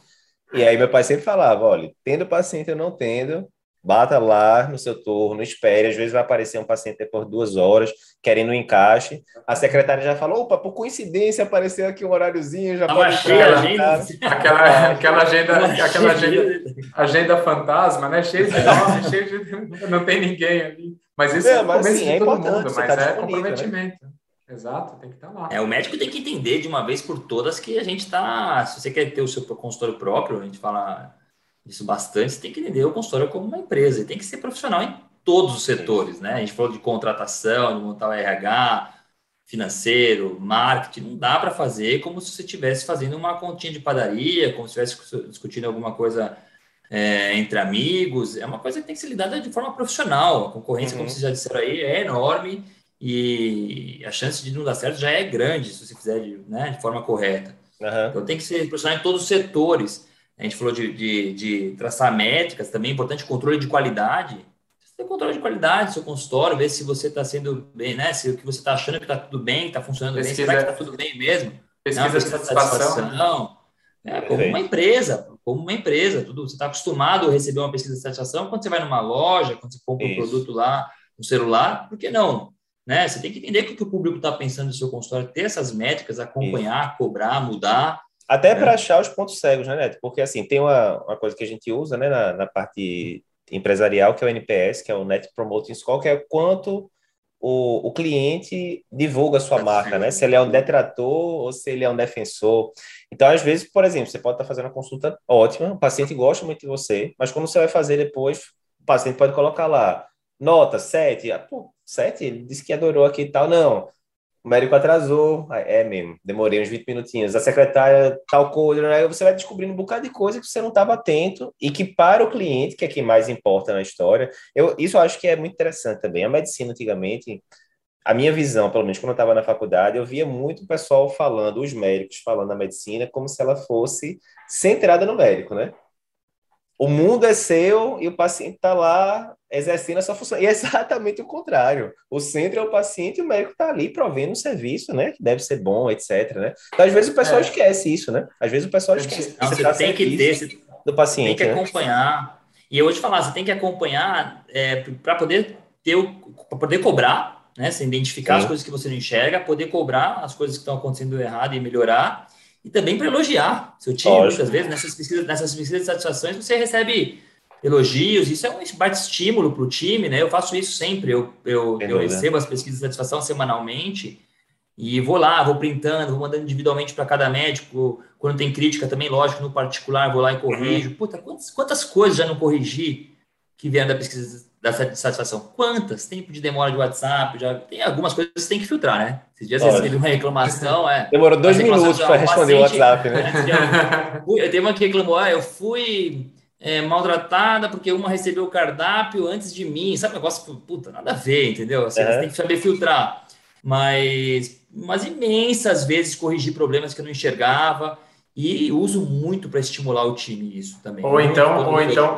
E aí meu pai sempre falava, olha, tendo paciente eu não tendo, Bata lá no seu turno, espere. Às vezes vai aparecer um paciente depois de duas horas, querendo um encaixe. A secretária já falou: opa, por coincidência apareceu aqui um horáriozinho, já Tava pode cheia a agenda. Aquela, aquela agenda, aquela agenda, agenda fantasma, né? Cheio de nome, cheio de. Não tem ninguém ali. Mas isso é, mas, assim, é importante, mundo, mas tá é né? comprometimento. Né? Exato, tem que estar tá lá. É, o médico tem que entender de uma vez por todas que a gente está. Se você quer ter o seu consultório próprio, a gente fala isso bastante, você tem que entender o consultório como uma empresa, e tem que ser profissional em todos os setores, né? A gente falou de contratação, de montar o RH, financeiro, marketing, não dá para fazer como se você estivesse fazendo uma continha de padaria, como se estivesse discutindo alguma coisa é, entre amigos, é uma coisa que tem que ser lidada de forma profissional, a concorrência, uhum. como vocês já disseram aí, é enorme e a chance de não dar certo já é grande se você fizer de, né, de forma correta. Uhum. Então tem que ser profissional em todos os setores, a gente falou de, de, de traçar métricas, também é importante controle de qualidade. Você tem controle de qualidade do seu consultório, ver se você está sendo bem, né? Se o que você está achando que está tudo bem, está funcionando pesquisa, bem, será que está tudo bem mesmo? Pesquisa, Não, pesquisa de satisfação. Não. É, como uma empresa, como uma empresa, tudo. Você está acostumado a receber uma pesquisa de satisfação quando você vai numa loja, quando você compra Isso. um produto lá, um celular, por que não? Né? Você tem que entender o que o público está pensando no seu consultório, ter essas métricas, acompanhar, Isso. cobrar, mudar. Até para é. achar os pontos cegos, né, Neto? Porque, assim, tem uma, uma coisa que a gente usa, né, na, na parte empresarial, que é o NPS, que é o Net Promoting Score, que é quanto o, o cliente divulga a sua marca, né? Se ele é um detrator ou se ele é um defensor. Então, às vezes, por exemplo, você pode estar fazendo uma consulta ótima, o paciente gosta muito de você, mas quando você vai fazer depois, o paciente pode colocar lá, nota 7, ah, pô, 7, ele disse que adorou aqui e tal. Não, o médico atrasou, é mesmo, demorei uns 20 minutinhos. A secretária tal coisa, né? você vai descobrindo um bocado de coisa que você não estava atento e que para o cliente, que é quem mais importa na história, eu, isso eu acho que é muito interessante também. A medicina, antigamente, a minha visão, pelo menos quando eu estava na faculdade, eu via muito o pessoal falando, os médicos falando da medicina como se ela fosse centrada no médico, né? O mundo é seu e o paciente está lá exercendo a sua função. E é exatamente o contrário. O centro é o paciente e o médico está ali provendo um serviço, né? Que deve ser bom, etc. Né? Então, às vezes o pessoal é. esquece isso, né? Às vezes o pessoal esquece. Não, você, tá tem que ter do paciente. Tem que né? acompanhar. E eu vou te falar, você tem que acompanhar é, para poder ter o, para poder cobrar, né? Você identificar Sim. as coisas que você não enxerga, poder cobrar as coisas que estão acontecendo errado e melhorar e também para elogiar seu time. Lógico. Muitas vezes, nessas pesquisas, nessas pesquisas de satisfações, você recebe elogios, isso é um bate estímulo para o time, né? Eu faço isso sempre, eu, eu, eu recebo as pesquisas de satisfação semanalmente e vou lá, vou printando, vou mandando individualmente para cada médico. Quando tem crítica também, lógico, no particular, vou lá e corrijo. Puta, quantas, quantas coisas já não corrigi que vieram da pesquisa da satisfação. Quantas? Tempo de demora de WhatsApp, já tem algumas coisas que você tem que filtrar, né? Esses dias você teve uma reclamação, é. *laughs* Demorou dois minutos para responder o WhatsApp, né? Teve uma que reclamou, ah, eu fui é, maltratada porque uma recebeu o cardápio antes de mim, sabe? Negócio, puta, nada a ver, entendeu? Assim, uhum. Você tem que saber filtrar. Mas, mas imensas vezes corrigir problemas que eu não enxergava. E uso muito para estimular o time isso também. Ou então, ou então,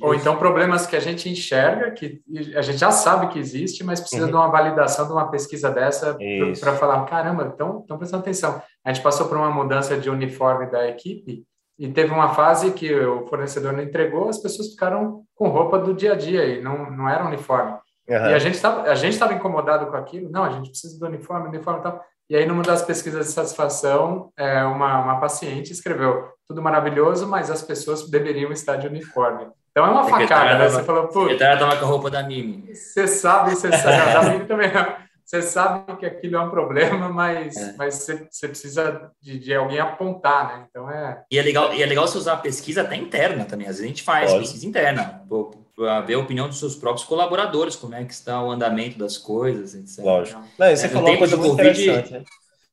ou então problemas que a gente enxerga, que a gente já sabe que existe, mas precisa uhum. de uma validação de uma pesquisa dessa para falar, caramba, então, estão prestando atenção. A gente passou por uma mudança de uniforme da equipe e teve uma fase que o fornecedor não entregou, as pessoas ficaram com roupa do dia a dia e não, não era uniforme. Uhum. E a gente estava a gente estava incomodado com aquilo. Não, a gente precisa do uniforme, uniforme e tal. E aí, numa das pesquisas de satisfação, é, uma, uma paciente escreveu: tudo maravilhoso, mas as pessoas deveriam estar de uniforme. Então é uma facada, né? Você falou, pô. Secretária tava com a roupa da Mimi. Você sabe, você sabe, da Mimi também. Você sabe que aquilo é um problema, mas, é. mas você, você precisa de, de, alguém apontar, né? Então é. E é legal, e é legal você usar a pesquisa até interna também. Às vezes a gente faz Pode. pesquisa interna para ver a opinião dos seus próprios colaboradores, como é que está o andamento das coisas, etc. Lógico. Não, você é, falou uma coisa muito interessante, né?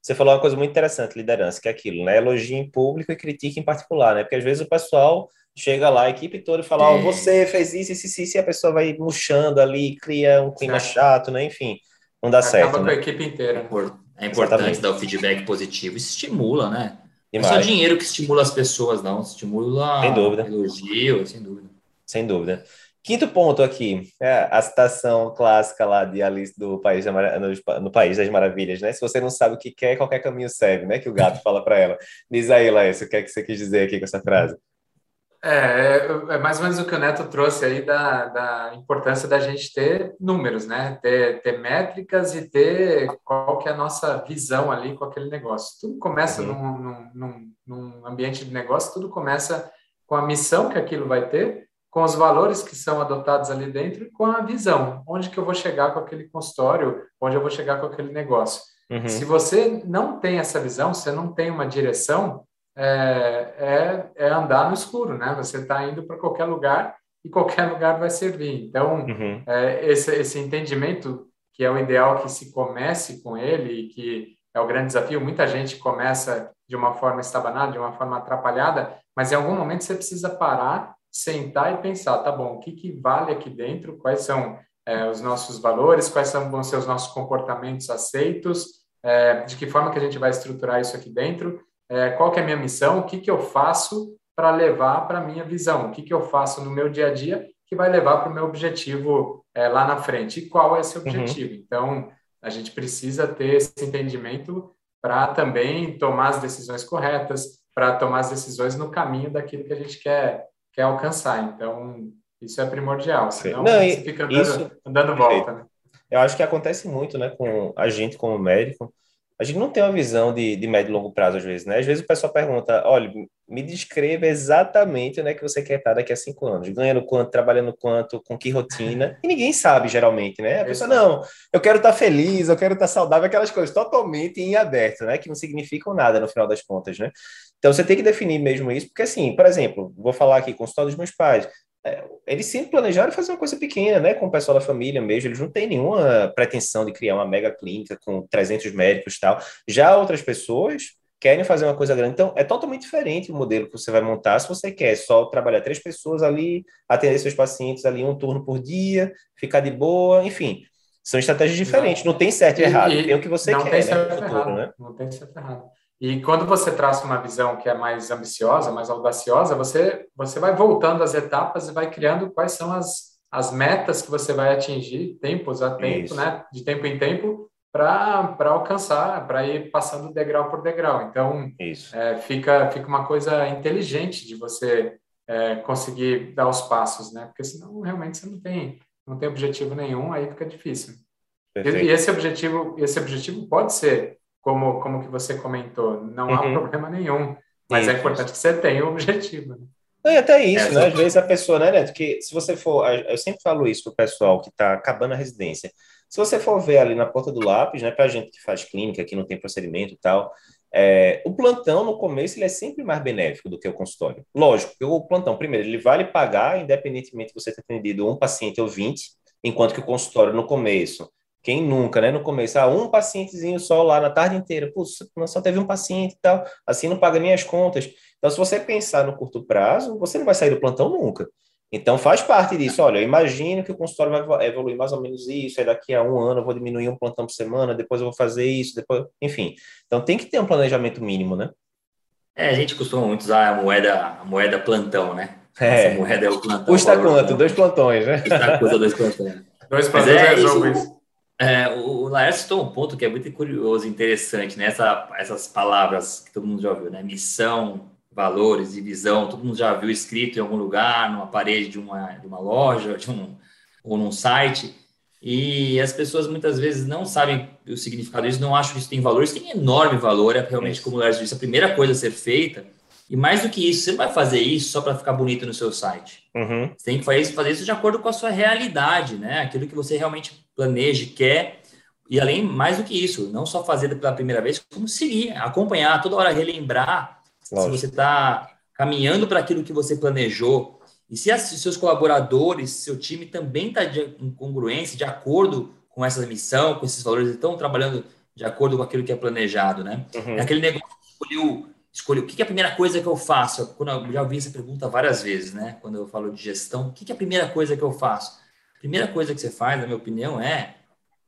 Você falou uma coisa muito interessante, liderança, que é aquilo, né? Elogie em público e critique em particular, né? Porque às vezes o pessoal chega lá, a equipe toda, e fala, ó, é. oh, você fez isso, isso, isso, e a pessoa vai murchando ali, cria um clima certo. chato, né? Enfim, não dá Acaba certo. Acaba com né? a equipe inteira. É importante Exatamente. dar o feedback positivo, isso estimula, né? Não é só dinheiro que estimula as pessoas, não. Estimula sem dúvida. elogio, sem dúvida. Sem dúvida. Quinto ponto aqui, é a citação clássica lá de Alice do País no, no, País das Maravilhas, né? Se você não sabe o que quer, qualquer caminho serve, né? Que o gato fala para ela. Diz aí, Laércio, o que é que você quis dizer aqui com essa frase? É, é, é, mais ou menos o que o Neto trouxe aí da, da importância da gente ter números, né? Ter, ter métricas e ter qual que é a nossa visão ali com aquele negócio. Tudo começa uhum. num, num, num ambiente de negócio, tudo começa com a missão que aquilo vai ter com os valores que são adotados ali dentro e com a visão, onde que eu vou chegar com aquele consultório, onde eu vou chegar com aquele negócio. Uhum. Se você não tem essa visão, você não tem uma direção, é, é, é andar no escuro, né? Você está indo para qualquer lugar e qualquer lugar vai servir. Então, uhum. é, esse, esse entendimento, que é o ideal que se comece com ele e que é o grande desafio, muita gente começa de uma forma estabanada, de uma forma atrapalhada, mas em algum momento você precisa parar sentar e pensar, tá bom, o que, que vale aqui dentro, quais são é, os nossos valores, quais são, vão ser os nossos comportamentos aceitos, é, de que forma que a gente vai estruturar isso aqui dentro, é, qual que é a minha missão, o que, que eu faço para levar para a minha visão, o que, que eu faço no meu dia a dia que vai levar para o meu objetivo é, lá na frente, e qual é esse uhum. objetivo. Uhum. Então, a gente precisa ter esse entendimento para também tomar as decisões corretas, para tomar as decisões no caminho daquilo que a gente quer quer alcançar. Então, isso é primordial, senão Não, você fica andando, isso, andando volta. Né? Eu acho que acontece muito né, com a gente como médico. A gente não tem uma visão de, de médio e longo prazo, às vezes, né? Às vezes o pessoal pergunta, olha, me descreva exatamente onde é que você quer estar daqui a cinco anos, ganhando quanto, trabalhando quanto, com que rotina, e ninguém sabe, geralmente, né? A pessoa, não, eu quero estar feliz, eu quero estar saudável, aquelas coisas totalmente em aberto, né? Que não significam nada no final das contas, né? Então você tem que definir mesmo isso, porque assim, por exemplo, vou falar aqui com os dos meus pais, eles sempre planejaram fazer uma coisa pequena, né, com o pessoal da família mesmo, eles não têm nenhuma pretensão de criar uma mega clínica com 300 médicos e tal. Já outras pessoas querem fazer uma coisa grande, então é totalmente diferente o modelo que você vai montar se você quer só trabalhar três pessoas ali, atender seus pacientes ali um turno por dia, ficar de boa, enfim. São estratégias diferentes, não, não tem certo e, e errado, e tem o que você quer, né, futuro, errado, né? Não tem certo errado. E quando você traça uma visão que é mais ambiciosa, mais audaciosa, você, você vai voltando as etapas e vai criando quais são as, as metas que você vai atingir, tempos a tempo, Isso. né? De tempo em tempo, para alcançar, para ir passando degrau por degrau. Então, é, fica, fica uma coisa inteligente de você é, conseguir dar os passos, né? Porque senão realmente você não tem, não tem objetivo nenhum, aí fica difícil. E, e esse objetivo, esse objetivo pode ser como, como que você comentou, não uhum. há problema nenhum, mas é isso. é importante que você tenha um objetivo. Né? E até isso, é, né? Às vezes a pessoa, né, Neto, que se você for, eu sempre falo isso pro pessoal que está acabando a residência, se você for ver ali na ponta do lápis, né, para gente que faz clínica, que não tem procedimento e tal, É, o plantão, no começo, ele é sempre mais benéfico do que o consultório. Lógico, que o plantão, primeiro, ele vale pagar, independentemente de você ter atendido um paciente ou 20, enquanto que o consultório, no começo, quem nunca, né? No começo, ah, um pacientezinho só lá na tarde inteira, putz, só teve um paciente e tal, assim não paga nem as contas. Então, se você pensar no curto prazo, você não vai sair do plantão nunca. Então, faz parte disso. Olha, eu imagino que o consultório vai evoluir mais ou menos isso, aí daqui a um ano eu vou diminuir um plantão por semana, depois eu vou fazer isso, depois, enfim. Então, tem que ter um planejamento mínimo, né? É, a gente costuma muito usar a moeda, a moeda plantão, né? É. Essa moeda é o plantão. Custa quanto? Dois plantões, né? Custa dois plantões. dois plantões é, resolve isso. É, o Laércio citou um ponto que é muito curioso e interessante, né? Essa, essas palavras que todo mundo já ouviu, né? Missão, valores e visão, todo mundo já viu escrito em algum lugar, numa parede de uma, de uma loja, de um, ou num site, e as pessoas muitas vezes não sabem o significado disso, não acham que isso tem valor, isso tem enorme valor, é realmente, como o Laércio disse, a primeira coisa a ser feita, e mais do que isso, você não vai fazer isso só para ficar bonito no seu site. Uhum. Você tem que fazer isso, fazer isso de acordo com a sua realidade, né? Aquilo que você realmente planeja, quer. E além, mais do que isso, não só fazer pela primeira vez, como seguir, acompanhar, toda hora relembrar Lógico. se você está caminhando para aquilo que você planejou. E se, as, se seus colaboradores, seu time também está em congruência, de acordo com essa missão, com esses valores, estão trabalhando de acordo com aquilo que é planejado, né? Uhum. É aquele negócio que escolheu, escolheu o que é a primeira coisa que eu faço? Quando eu já ouvi essa pergunta várias vezes, né? Quando eu falo de gestão, o que é a primeira coisa que eu faço? Primeira coisa que você faz, na minha opinião, é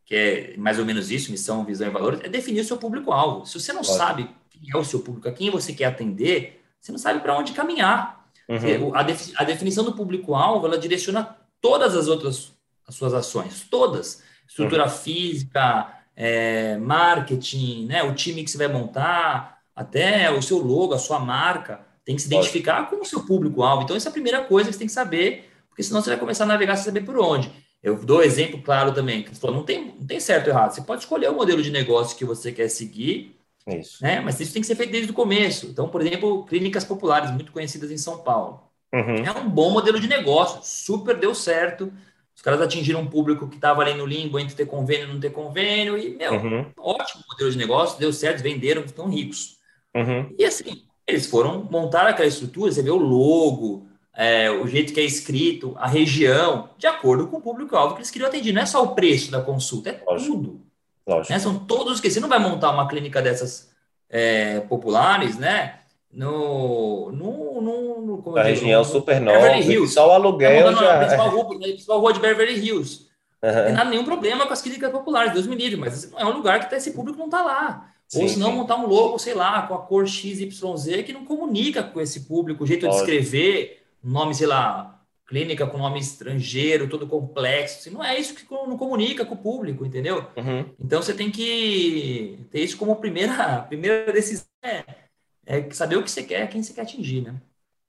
que é mais ou menos isso, missão, visão e valores, é definir o seu público-alvo. Se você não sabe quem é o seu público, a quem você quer atender, você não sabe para onde caminhar. Uhum. A, defi a, definição do público-alvo, ela direciona todas as outras as suas ações, todas. Estrutura uhum. física, é, marketing, né, o time que você vai montar, até o seu logo, a sua marca, tem que se identificar com o seu público-alvo. Então, essa é a primeira coisa que você tem que saber, porque senão você vai começar a navegar sem saber por onde. Eu dou exemplo claro também, que você falou, não tem, não tem certo ou errado. Você pode escolher o modelo de negócio que você quer seguir isso. Né? Mas isso tem que ser feito desde o começo. Então, por exemplo, clínicas populares, muito conhecidas em São Paulo. Uhum. É um bom modelo de negócio, super deu certo. Os caras atingiram um público que estava ali no limbo entre ter convênio e não ter convênio. E, meu, uhum. ótimo modelo de negócio, deu certo, venderam, estão ricos. Uhum. E assim, eles foram montar aquela estrutura, você vê o logo, é, o jeito que é escrito, a região, de acordo com o público-alvo que eles queriam atender. Não é só o preço da consulta, é Lógico. tudo. Né? São todos que você não vai montar uma clínica dessas é, populares, né? No, no, no, no região super nova, só o aluguel é, já... Na principal, rua, na principal rua de Beverly Hills. Uhum. Não tem nada, nenhum problema com as clínicas populares, Deus me livre, mas é um lugar que tá, esse público não está lá. Sim, Ou se não, montar um logo, sei lá, com a cor XYZ que não comunica com esse público, o jeito Lógico. de escrever, nome, sei lá, clínica com nome estrangeiro, todo complexo. Assim, não é isso que não comunica com o público, entendeu? Uhum. Então você tem que ter isso como primeira, *laughs* primeira decisão. É, é saber o que você quer, quem você quer atingir, né?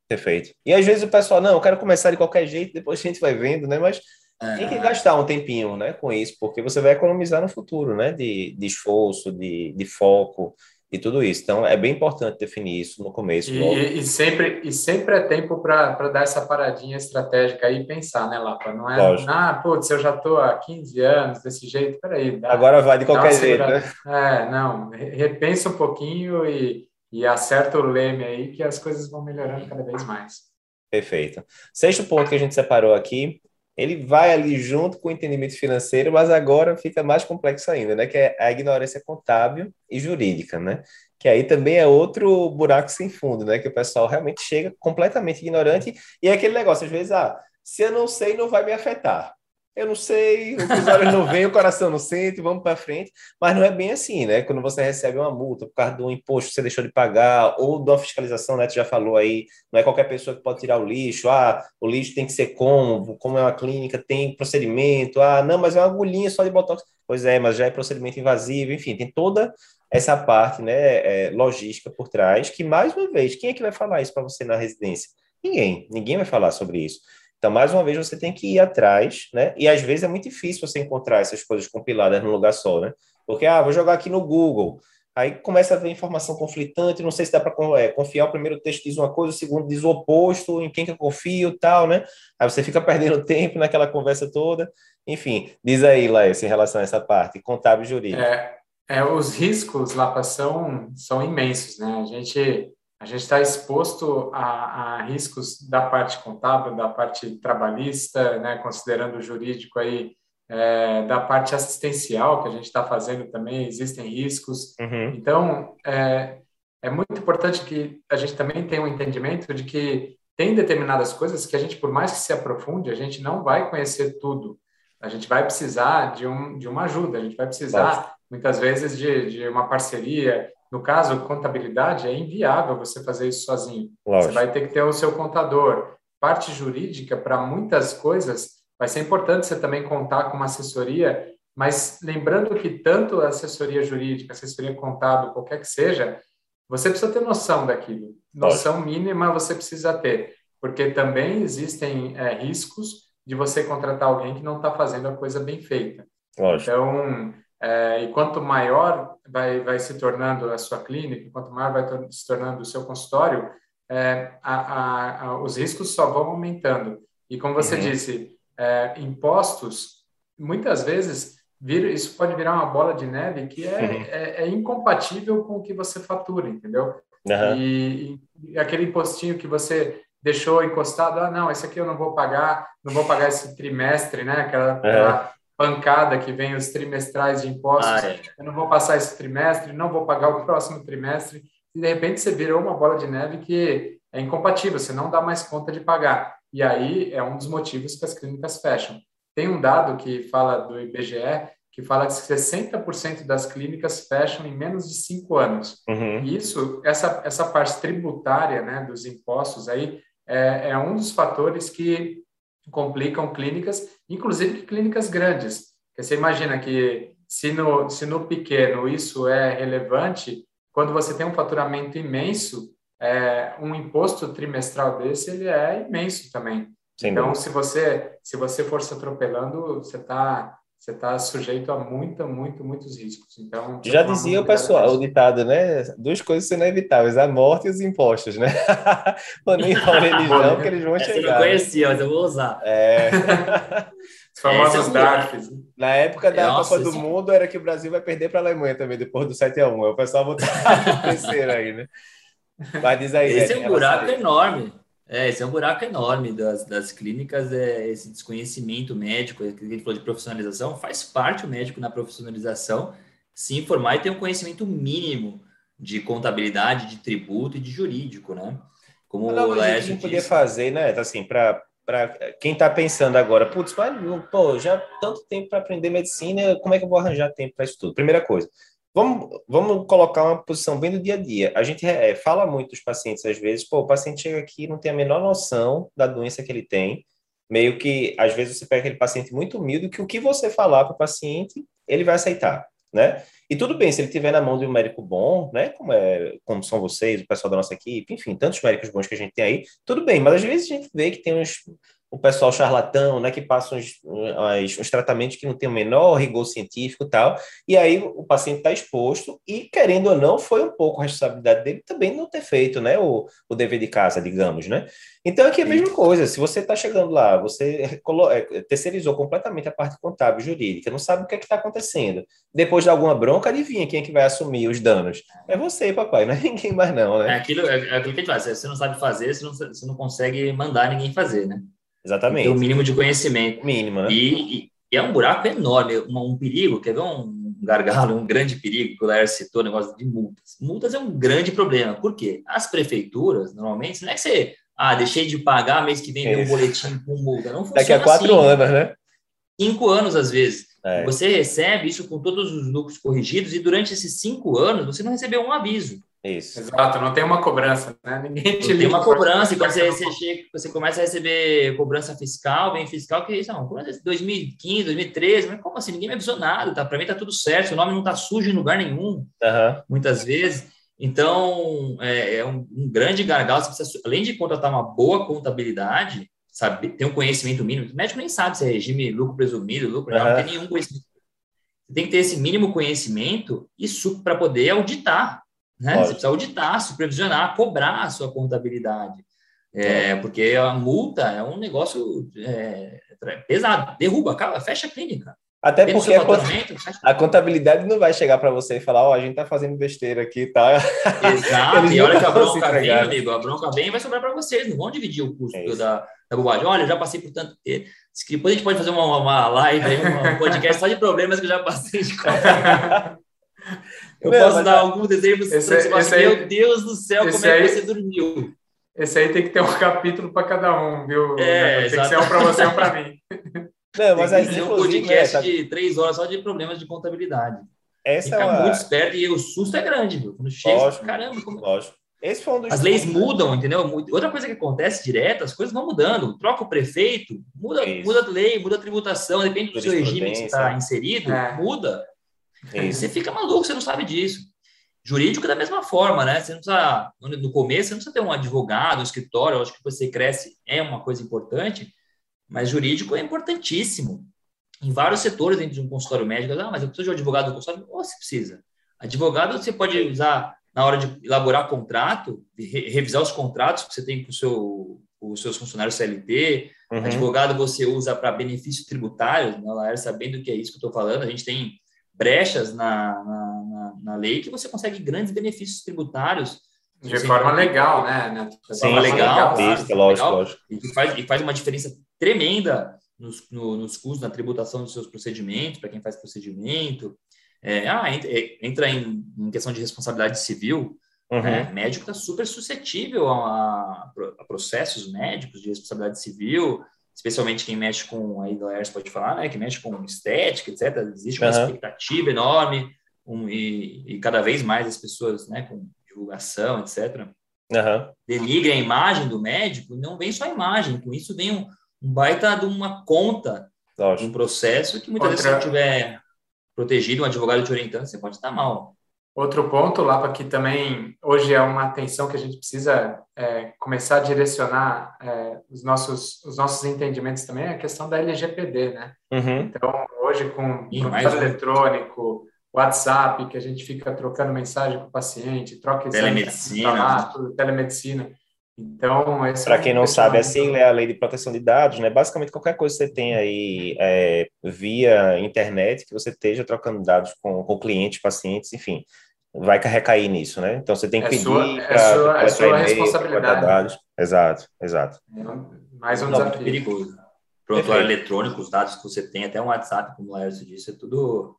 Perfeito. E às vezes o pessoal, não, eu quero começar de qualquer jeito, depois a gente vai vendo, né? Mas é. tem que gastar um tempinho, né, com isso, porque você vai economizar no futuro, né? De, de esforço, de, de foco e tudo isso. Então, é bem importante definir isso no começo. E, e sempre, e sempre é tempo para dar essa paradinha estratégica aí e pensar, né, Lapa? Não é, Lógico. ah, putz, eu já estou há 15 anos desse jeito, peraí. Dá, Agora vai de qualquer jeito, né? É, não, repensa um pouquinho e, e acerta o leme aí que as coisas vão melhorando cada vez mais. Perfeito. Sexto ponto que a gente separou aqui ele vai ali junto com o entendimento financeiro, mas agora fica mais complexo ainda, né? Que é a ignorância contábil e jurídica, né? Que aí também é outro buraco sem fundo, né? Que o pessoal realmente chega completamente ignorante e é aquele negócio, às vezes, ah, se eu não sei, não vai me afetar eu não sei, os olhos não veem, o coração não sente, vamos para frente. Mas não é bem assim, né? Quando você recebe uma multa por causa do imposto que você deixou de pagar, ou da fiscalização, né? Tu já falou aí, não é qualquer pessoa que pode tirar o lixo. Ah, o lixo tem que ser como? Como é uma clínica, tem procedimento. Ah, não, mas é uma agulhinha só de botox. Pois é, mas já é procedimento invasivo. Enfim, tem toda essa parte, né? É, logística por trás, que, mais uma vez, quem é que vai falar isso para você na residência? Ninguém. Ninguém vai falar sobre isso. Então, mais uma vez, você tem que ir atrás, né? E às vezes é muito difícil você encontrar essas coisas compiladas num lugar só, né? Porque, ah, vou jogar aqui no Google. Aí começa a ver informação conflitante, não sei se dá para é, confiar. O primeiro texto diz uma coisa, o segundo diz o oposto, em quem que eu confio tal, né? Aí você fica *laughs* perdendo tempo naquela conversa toda. Enfim, diz aí, Laís, em relação a essa parte, contábil jurídico. É, É, os riscos, Lapa, são, são imensos, né? A gente a gente está exposto a, a, riscos da parte contábil, da parte trabalhista, né? Considerando o jurídico aí, é, da parte assistencial que a gente está fazendo também, existem riscos. Uhum. Então, é, é muito importante que a gente também tenha um entendimento de que tem determinadas coisas que a gente, por mais que se aprofunde, a gente não vai conhecer tudo. A gente vai precisar de, um, de uma ajuda, a gente vai precisar, muitas vezes, de, de uma parceria. No caso, contabilidade, é inviável você fazer isso sozinho. Lógico. Você vai ter que ter o seu contador. Parte jurídica, para muitas coisas, vai ser importante você também contar com uma assessoria, mas lembrando que tanto a assessoria jurídica, assessoria contábil, qualquer que seja, você precisa ter noção daquilo. Noção Lógico. mínima você precisa ter, porque também existem é, riscos de você contratar alguém que não está fazendo a coisa bem feita. Lógico. Então, é, e quanto maior vai, vai se tornando a sua clínica, quanto maior vai se tornando o seu consultório, é, a, a, a, os riscos só vão aumentando. E como você uhum. disse, é, impostos, muitas vezes, isso pode virar uma bola de neve que é, uhum. é, é, incompatível com o que você fatura, entendeu? Uhum. E, e, aquele impostinho que você deixou encostado, ah, não, esse aqui eu não vou pagar, não vou pagar esse trimestre, né? Aquela, aquela pancada que vem os trimestrais de impostos, ah, é. eu não vou passar esse trimestre, não vou pagar o próximo trimestre, e de repente você virou uma bola de neve que é incompatível, você não dá mais conta de pagar. E aí é um dos motivos que as clínicas fecham. Tem um dado que fala do IBGE que fala que 60% das clínicas fecham em menos de cinco anos. Uhum. E isso, essa, essa parte tributária né, dos impostos aí, é, é um dos fatores que complicam clínicas, inclusive clínicas grandes. Porque você imagina que se no, se no pequeno isso é relevante, quando você tem um faturamento imenso, é, um imposto trimestral desse ele é imenso também. Sem então, dúvida. se você se você for se atropelando, você está você está sujeito a muito, muito, muitos riscos. Então, já dizia o pessoal, o ditado, né? Duas coisas são inevitáveis, a morte e os impostos, né? *laughs* Ou nem a religião, que eles vão Essa chegar. Eu não conhecia, mas eu vou usar. É. Os famosos é DARFs. Na época da Nossa, Copa do Mundo, era que o Brasil vai perder para a Alemanha também, depois do 7x1. O pessoal botar *laughs* terceiro aí, né? Mas diz aí, Esse é um buraco enorme. É, esse é um buraco enorme das, das clínicas, é, esse desconhecimento médico, que a gente falou de profissionalização, faz parte o médico na profissionalização se informar e ter um conhecimento mínimo de contabilidade, de tributo e de jurídico, né? Como não, o Laércio disse. podia fazer, né, assim, para para quem está pensando agora, putz, mas, pô, já tanto tempo para aprender medicina, como é que eu vou arranjar tempo para isso tudo? Primeira coisa, Vamos, vamos colocar uma posição bem do dia a dia. A gente é, fala muito dos pacientes, às vezes, pô, o paciente chega aqui e não tem a menor noção da doença que ele tem. Meio que, às vezes, você pega aquele paciente muito humilde, que o que você falar para o paciente, ele vai aceitar, né? E tudo bem, se ele tiver na mão de um médico bom, né? Como, é, como são vocês, o pessoal da nossa equipe, enfim, tantos médicos bons que a gente tem aí, tudo bem, mas às vezes a gente vê que tem uns o pessoal charlatão, né, que passa uns, uns, uns, tratamentos que não tem o menor rigor científico e tal, e aí o paciente está exposto, e querendo ou não, foi um pouco a responsabilidade dele também não ter feito, né, o, o dever de casa, digamos, né. Então aqui é a mesma coisa, se você está chegando lá, você é, terceirizou completamente a parte contábil, jurídica, não sabe o que é está acontecendo, depois de alguma bronca, adivinha quem é que vai assumir os danos? É você, papai, não é ninguém mais não, né. É aquilo, é, é aquilo que a gente faz, você não sabe fazer, você não, você não consegue mandar ninguém fazer, né. Exatamente. Tem o mínimo de conhecimento. Mínimo, né? E, e, é um buraco enorme, um, um, perigo, quer ver um gargalo, um grande perigo que o Lair citou, o negócio de multas. Multas é um grande problema. Por quê? As prefeituras, normalmente, não é que você, ah, deixei de pagar, mês que vem vem um boletim com multa. Não funciona Daqui a quatro assim. anos, né? Cinco anos, às vezes. É. Você recebe isso com todos os lucros corrigidos e durante esses cinco anos você não recebeu um aviso. Isso. Exato, não tem uma cobrança, né? Ninguém te Tem uma cobrança, e quando você, você, chega, você começa a receber cobrança fiscal, bem fiscal, que isso, não, 2015, 2013, mas como assim? Ninguém me avisou nada, tá? Para mim tá tudo certo, o nome não tá sujo em lugar nenhum, uhum. muitas vezes. Então, é, é um, um, grande gargalo, você precisa, além de contratar uma boa contabilidade, sabe, ter um conhecimento mínimo, o médico nem sabe se é regime lucro presumido, lucro real, uhum. não tem nenhum conhecimento. Você tem que ter esse mínimo conhecimento isso para poder auditar né? Você precisa auditar, supervisionar, cobrar a sua contabilidade. É, porque a multa é um negócio é, pesado, derruba, acaba, fecha a clínica. Até porque a, a, contabilidade não vai chegar para você e falar, ó, oh, a gente está fazendo besteira aqui, tá? Exato, *laughs* e olha que a bronca vem, amigo, a bronca vem vai sobrar para vocês, não vão dividir o custo é da, da bobagem. Olha, eu já passei por tanto tempo. Depois a gente pode fazer uma, uma live, um podcast só de problemas que eu já passei de *laughs* Eu não, posso dar alguns exemplos. Esse, esse aí, Meu Deus do céu, como é que você dormiu? Esse aí tem que ter um *laughs* capítulo para cada um, viu? É, tem que ser um para você e um para mim. Não, mas aí, um podcast é, tá... de três horas só de problemas de contabilidade. Essa Fica é uma... muito esperto e o susto é grande, viu? Quando chega, lógico, caramba, como... lógico. Esse foi um dos as leis mudam, entendeu? Outra coisa que acontece direto, as coisas vão mudando. Troca o prefeito, muda, muda a lei, muda a tributação, depende do seu regime que está inserido, é. muda. Isso. Você fica maluco, você não sabe disso. Jurídico da mesma forma, né? Você não precisa, no começo, você não precisa ter um advogado, um escritório, eu acho que você cresce é uma coisa importante, mas jurídico é importantíssimo. Em vários setores dentro de um consultório médico, ah, mas eu preciso de um advogado do consultório. Ou você precisa. Advogado você pode usar na hora de elaborar contrato, re revisar os contratos que você tem com o seu, os seus funcionários CLT. Uhum. Advogado você usa para benefício tributário, né, Laer, sabendo que é isso que eu estou falando. A gente tem brechas na, na, na, na lei que você consegue grandes benefícios tributários de forma legal, né? De forma legal, legal, lógico, legal, lógico. E faz, e faz uma diferença tremenda nos, no, nos custos, na tributação dos seus procedimentos, para quem faz procedimento. É, ah, entra em, em, questão de responsabilidade civil. Uhum. Né? Médico está super suscetível a, a, processos médicos de responsabilidade civil, especialmente quem mexe com, aí o Laércio pode falar, né? Que mexe com estética, etc. Existe uma uhum. expectativa enorme um, e, e, cada vez mais as pessoas, né? Com divulgação, etc. Uhum. Denigrem a imagem do médico, não vem só a imagem, com isso vem um, um baita de uma conta Lógico. um processo que muitas Outra... vezes se não tiver protegido, um advogado te orientando, você pode estar mal. Outro ponto, Lapa, que também hoje é uma atenção que a gente precisa é, começar a direcionar é, os, nossos, os nossos entendimentos também, é a questão da LGPD, né? Uhum. Então, hoje com o um. eletrônico, WhatsApp, que a gente fica trocando mensagem com o paciente, troca telemedicina, lá, tudo, telemedicina. Então, para quem não sabe, a sigla é a Lei de Proteção de Dados, né? Basicamente, qualquer coisa que você tem aí é, via internet, que você esteja trocando dados com, com clientes, pacientes, enfim, vai recair nisso, né? Então, você tem que é pedir para... É sua, é sua responsabilidade. Dados. Exato, exato. É mais um não, desafio. perigoso. Prontuário eletrônico, os dados que você tem, até um WhatsApp, como o Laércio disse, é tudo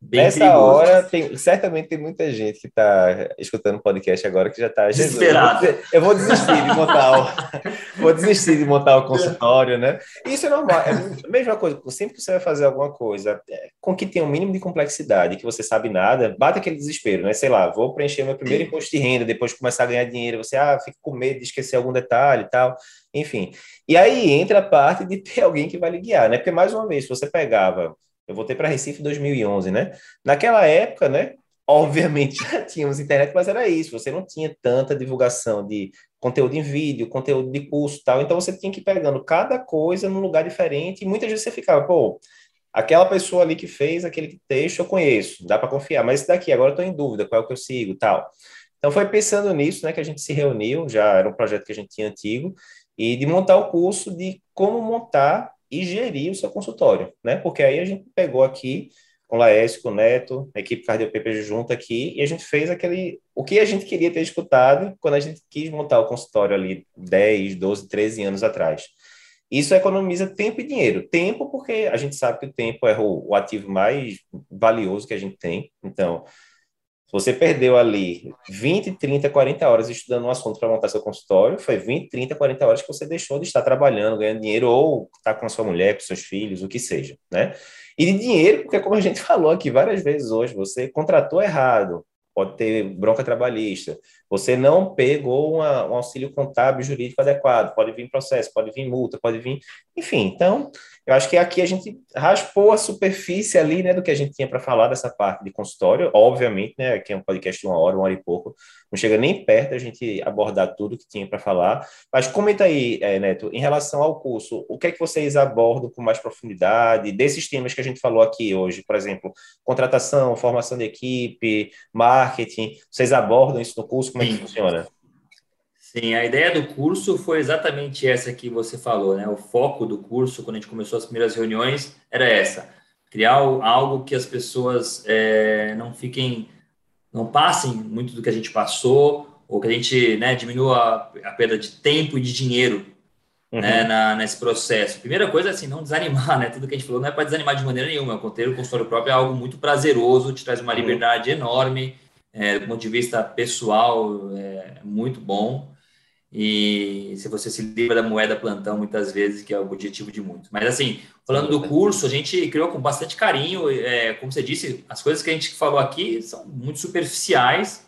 Bem Nessa perigoso. hora, tem, certamente tem muita gente que está escutando o podcast agora que já está desesperado. Eu vou desistir de montar o, *laughs* vou desistir de montar o consultório, né? Isso é normal. É a mesma coisa. Sempre que você vai fazer alguma coisa é, com que tenha um mínimo de complexidade, que você sabe nada, bate aquele desespero, né? Sei lá, vou preencher meu primeiro imposto de renda, depois começar a ganhar dinheiro, você ah, fica com medo de esquecer algum detalhe e tal. Enfim. E aí entra a parte de ter alguém que vai lhe guiar, né? Porque mais uma vez, se você pegava eu voltei para Recife em 2011, né? Naquela época, né? Obviamente *laughs* já tínhamos internet, mas era isso. Você não tinha tanta divulgação de conteúdo em vídeo, conteúdo de curso tal. Então você tinha que ir pegando cada coisa num lugar diferente e muitas vezes você ficava, pô, aquela pessoa ali que fez aquele texto eu conheço, dá para confiar, mas esse daqui agora estou em dúvida, qual é o que eu sigo tal. Então foi pensando nisso, né, que a gente se reuniu, já era um projeto que a gente tinha antigo, e de montar o curso de como montar e gerir o seu consultório, né? Porque aí a gente pegou aqui com o Laércio, com o Neto, a equipe Cardiopepe junto aqui, e a gente fez aquele, o que a gente queria ter escutado quando a gente quis montar o consultório ali 10, 12, 13 anos atrás. Isso economiza tempo e dinheiro. Tempo, porque a gente sabe que o tempo é o, o ativo mais valioso que a gente tem. Então, se você perdeu ali 20, 30, 40 horas estudando um assunto para montar seu consultório, foi 20, 30, 40 horas que você deixou de estar trabalhando, ganhando dinheiro, ou estar tá com a sua mulher, com seus filhos, o que seja, né? E de dinheiro, porque como a gente *laughs* falou aqui várias vezes hoje, você contratou errado, pode ter bronca trabalhista, você não pegou uma, um auxílio contábil jurídico adequado, pode vir processo, pode vir multa, pode vir, enfim, então eu acho que aqui a gente raspou a superfície ali, né, do que a gente tinha para falar dessa parte de consultório. Obviamente, né, aqui é um podcast de uma hora, uma hora e pouco, não chega nem perto a gente abordar tudo que tinha para falar. Mas comenta aí, é, Neto, em relação ao curso, o que é que vocês abordam com mais profundidade desses temas que a gente falou aqui hoje? Por exemplo, contratação, formação de equipe, marketing. Vocês abordam isso no curso? Como é que funciona? Sim, a ideia do curso foi exatamente essa que você falou, né? O foco do curso, quando a gente começou as primeiras reuniões, era essa. criar algo que as pessoas é, não fiquem, não passem muito do que a gente passou, ou que a gente né, diminua a, perda de tempo e de dinheiro uhum. né, na, nesse processo. Primeira coisa, assim, não desanimar, *laughs* né? Tudo que a gente falou não é para desanimar de maneira nenhuma. O conteúdo consultório próprio é algo muito prazeroso, te traz uma uhum. liberdade enorme, é, do ponto de vista pessoal, é muito bom. E se você se livra da moeda plantão, muitas vezes, que é o objetivo de muitos. Mas, assim, falando do curso, a gente criou com bastante carinho. É, como você disse, as coisas que a gente falou aqui são muito superficiais.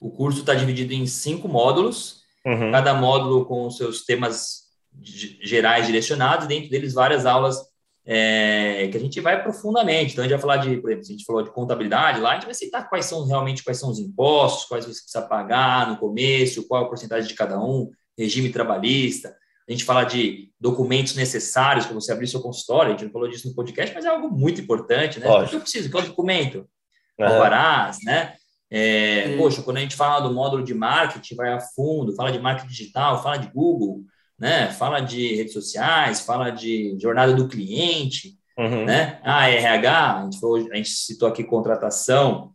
O curso está dividido em cinco módulos, uhum. cada módulo com seus temas gerais direcionados, dentro deles várias aulas é, que a gente vai profundamente. Então, a gente vai falar de, por exemplo, se a gente falou de contabilidade lá, a gente vai citar quais são realmente quais são os impostos, quais você precisa pagar no começo, qual é a porcentagem de cada um, regime trabalhista. A gente fala de documentos necessários para você abrir seu consultório, a gente não falou disso no podcast, mas é algo muito importante, né? O que eu preciso? Qual documento? Uhum. Alvarás, né? É, poxa, quando a gente fala do módulo de marketing, vai a fundo, fala de marketing digital, fala de Google, né? Fala de redes sociais, fala de jornada do cliente, uhum. né? Ah, RH, a gente, falou, a gente citou aqui contratação,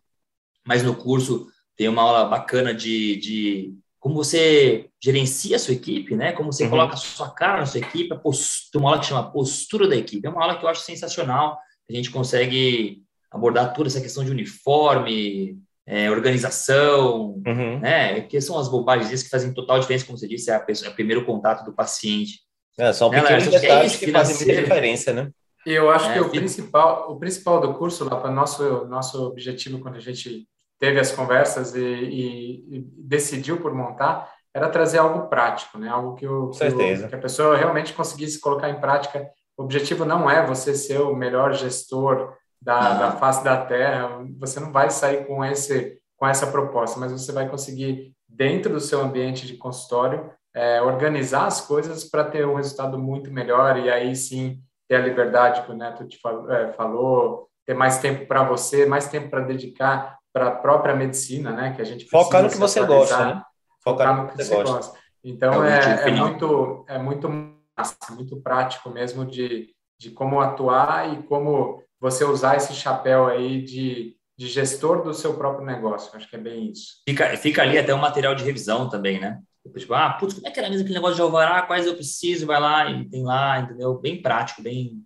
mas no curso tem uma aula bacana de, de como você gerencia a sua equipe, né? Como você uhum. coloca a sua cara na sua equipe, a postura, uma aula que chama postura da equipe. É uma aula que eu acho sensacional. A gente consegue abordar toda essa questão de uniforme, é, organização, uhum. né? Que são as bobagens que fazem total diferença, como você disse, é, a pessoa, é o primeiro contato do paciente. É, são né, pequenos detalhes que, é que fazem muita diferença, né? E eu acho é, que o principal, o principal do curso, lá para nosso nosso objetivo quando a gente teve as conversas e, e, e, decidiu por montar, era trazer algo prático, né? Algo que, o, que, o, que a pessoa realmente conseguisse colocar em prática. O objetivo não é você ser o melhor gestor da, da face da Terra, você não vai sair com, esse, com essa proposta, mas você vai conseguir, dentro do seu ambiente de consultório, é, organizar as coisas para ter um resultado muito melhor e aí sim ter a liberdade que o Neto te falou, é, falou ter mais tempo para você, mais tempo para dedicar para a própria medicina, né? Que a gente focar no que você gosta, né? Focar, no que você gosta. gosta. Então é, é, é muito é muito massa, muito prático mesmo de, de como atuar e como você usar esse chapéu aí de, de gestor do seu próprio negócio. Acho que é bem isso. Fica, fica ali até um material de revisão também, né? Tipo, ah, putz, como é que era mesmo aquele negócio de alvará? Quais eu preciso? Vai lá e tem lá, entendeu? Bem prático, bem,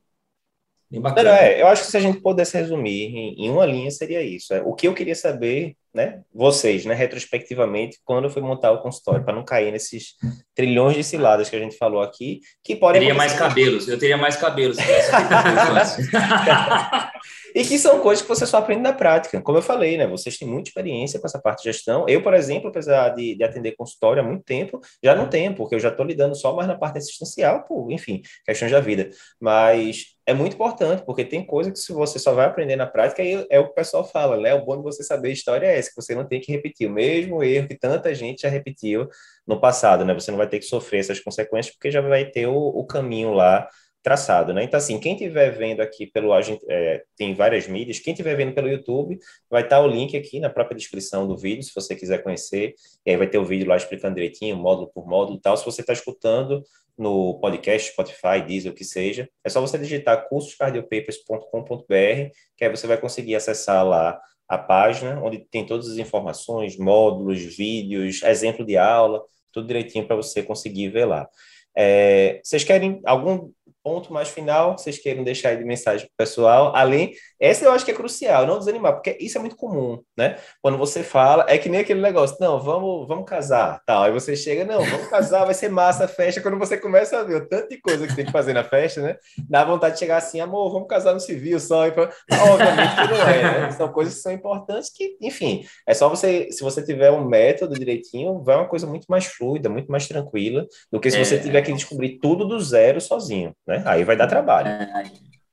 bem bacana. Não, é, eu acho que se a gente pudesse resumir em, em uma linha, seria isso. É, o que eu queria saber né, vocês, né, retrospectivamente, quando eu fui montar o consultório, para não cair nesses trilhões de ciladas que a gente falou aqui, que podem... Teria mais cabelos, eu teria mais cabelos. *laughs* *laughs* e que são coisas que você só aprende na prática. Como eu falei, né, vocês têm muita experiência com essa parte de gestão. Eu, por exemplo, apesar de, de atender consultório há muito tempo, já não tenho, porque eu já estou lidando só mais na parte assistencial, por, enfim, questões da vida. Mas é muito importante, porque tem coisa que se você só vai aprender na prática, aí é o que o pessoal fala, né? O bom de você saber a história é esse, que você não tem que repetir o mesmo erro que tanta gente já repetiu no passado, né? Você não vai ter que sofrer essas consequências, porque já vai ter o, o caminho lá traçado, né? Então, assim, quem estiver vendo aqui pelo... É, tem várias mídias, quem estiver vendo pelo YouTube, vai estar o link aqui na própria descrição do vídeo, se você quiser conhecer, e aí vai ter o vídeo lá explicando direitinho, módulo por módulo e tal. Se você está escutando no podcast, Spotify, Deezer, o que seja. É só você digitar cursoscardiopapers.com.br, que aí você vai conseguir acessar lá a página, onde tem todas as informações, módulos, vídeos, exemplo de aula, tudo direitinho para você conseguir ver lá. É, vocês querem algum ponto mais final, vocês querem deixar aí de mensagem para o pessoal, além, essa eu acho que é crucial, não desanimar, porque isso é muito comum, né? Quando você fala, é que nem aquele negócio, não, vamos, vamos casar, tal, aí você chega, não, vamos casar, vai ser massa a festa, quando você começa a ver o tanto de coisa que tem que fazer na festa, né? Dá vontade de chegar assim, amor, vamos casar no civil só, e obviamente que não é, né? São coisas que são importantes que, enfim, é só você, se você tiver um método direitinho, vai uma coisa muito mais fluida, muito mais tranquila, do que se é. você tiver que descobrir tudo do zero sozinho, né? Aí vai dar trabalho. É,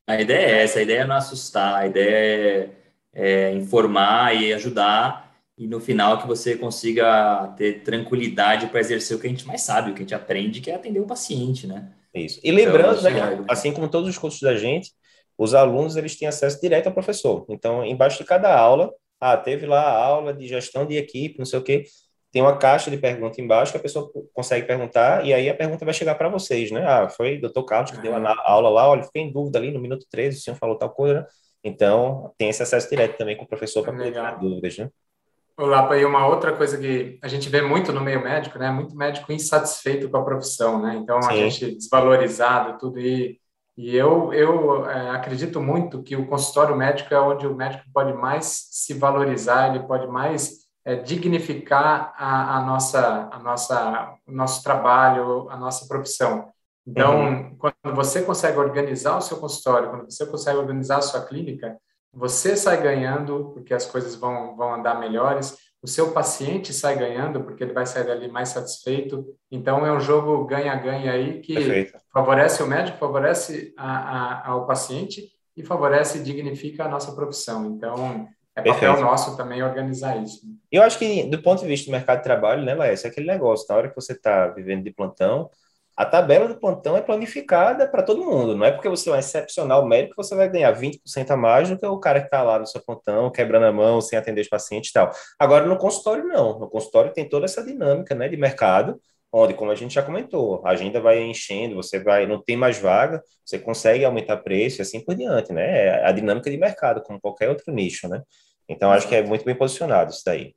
a ideia é essa, a ideia é não assustar, a ideia é, é informar e ajudar, e no final que você consiga ter tranquilidade para exercer o que a gente mais sabe, o que a gente aprende, que é atender o paciente, né? Isso. E lembrando, então, né, assim como todos os cursos da gente, os alunos eles têm acesso direto ao professor. Então, embaixo de cada aula, ah, teve lá a aula de gestão de equipe, não sei o quê tem uma caixa de pergunta embaixo que a pessoa consegue perguntar e aí a pergunta vai chegar para vocês, né? Ah, foi o doutor Carlos que deu a aula lá, olha, fiquei em dúvida ali no minuto 13, o senhor falou tal coisa, né? Então, tem esse acesso direto também com o professor para poder tirar dúvidas, né? Olá, e uma outra coisa que a gente vê muito no meio médico, né? Muito médico insatisfeito com a profissão, né? Então, Sim. a gente desvalorizado, tudo. E, e eu, eu é, acredito muito que o consultório médico é onde o médico pode mais se valorizar, ele pode mais é, dignificar a, a, nossa, a nossa, o nosso trabalho, a nossa profissão. Então, uhum. quando você consegue organizar o seu consultório, quando você consegue organizar a sua clínica, você sai ganhando porque as coisas vão, vão andar melhores, o seu paciente sai ganhando porque ele vai sair dali mais satisfeito. Então, é um jogo ganha-ganha aí que Perfeito. favorece o médico, favorece a, a, ao paciente e favorece e dignifica a nossa profissão. Então, é papel Perfeito. nosso também organizar isso. Eu acho que, do ponto de vista do mercado de trabalho, né, Laércio, é aquele negócio, na hora que você está vivendo de plantão, a tabela do plantão é planificada para todo mundo. Não é porque você é um excepcional médico que você vai ganhar 20% a mais do que o cara que está lá no seu plantão, quebrando a mão, sem atender os pacientes e tal. Agora, no consultório, não. No consultório tem toda essa dinâmica né, de mercado, onde, como a gente já comentou, a agenda vai enchendo, você vai, não tem mais vaga, você consegue aumentar preço e assim por diante, né? É a dinâmica de mercado, como qualquer outro nicho, né? Então, acho que é muito bem posicionado isso daí.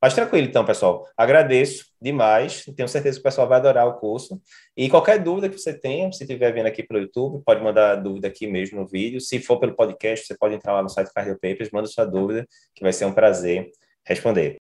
Mas tranquilo, então, pessoal. Agradeço demais. Tenho certeza que o pessoal vai adorar o curso. E qualquer dúvida que você tenha, se estiver vendo aqui pelo YouTube, pode mandar dúvida aqui mesmo no vídeo. Se for pelo podcast, você pode entrar lá no site Cardio Papers, manda sua dúvida, que vai ser um prazer responder.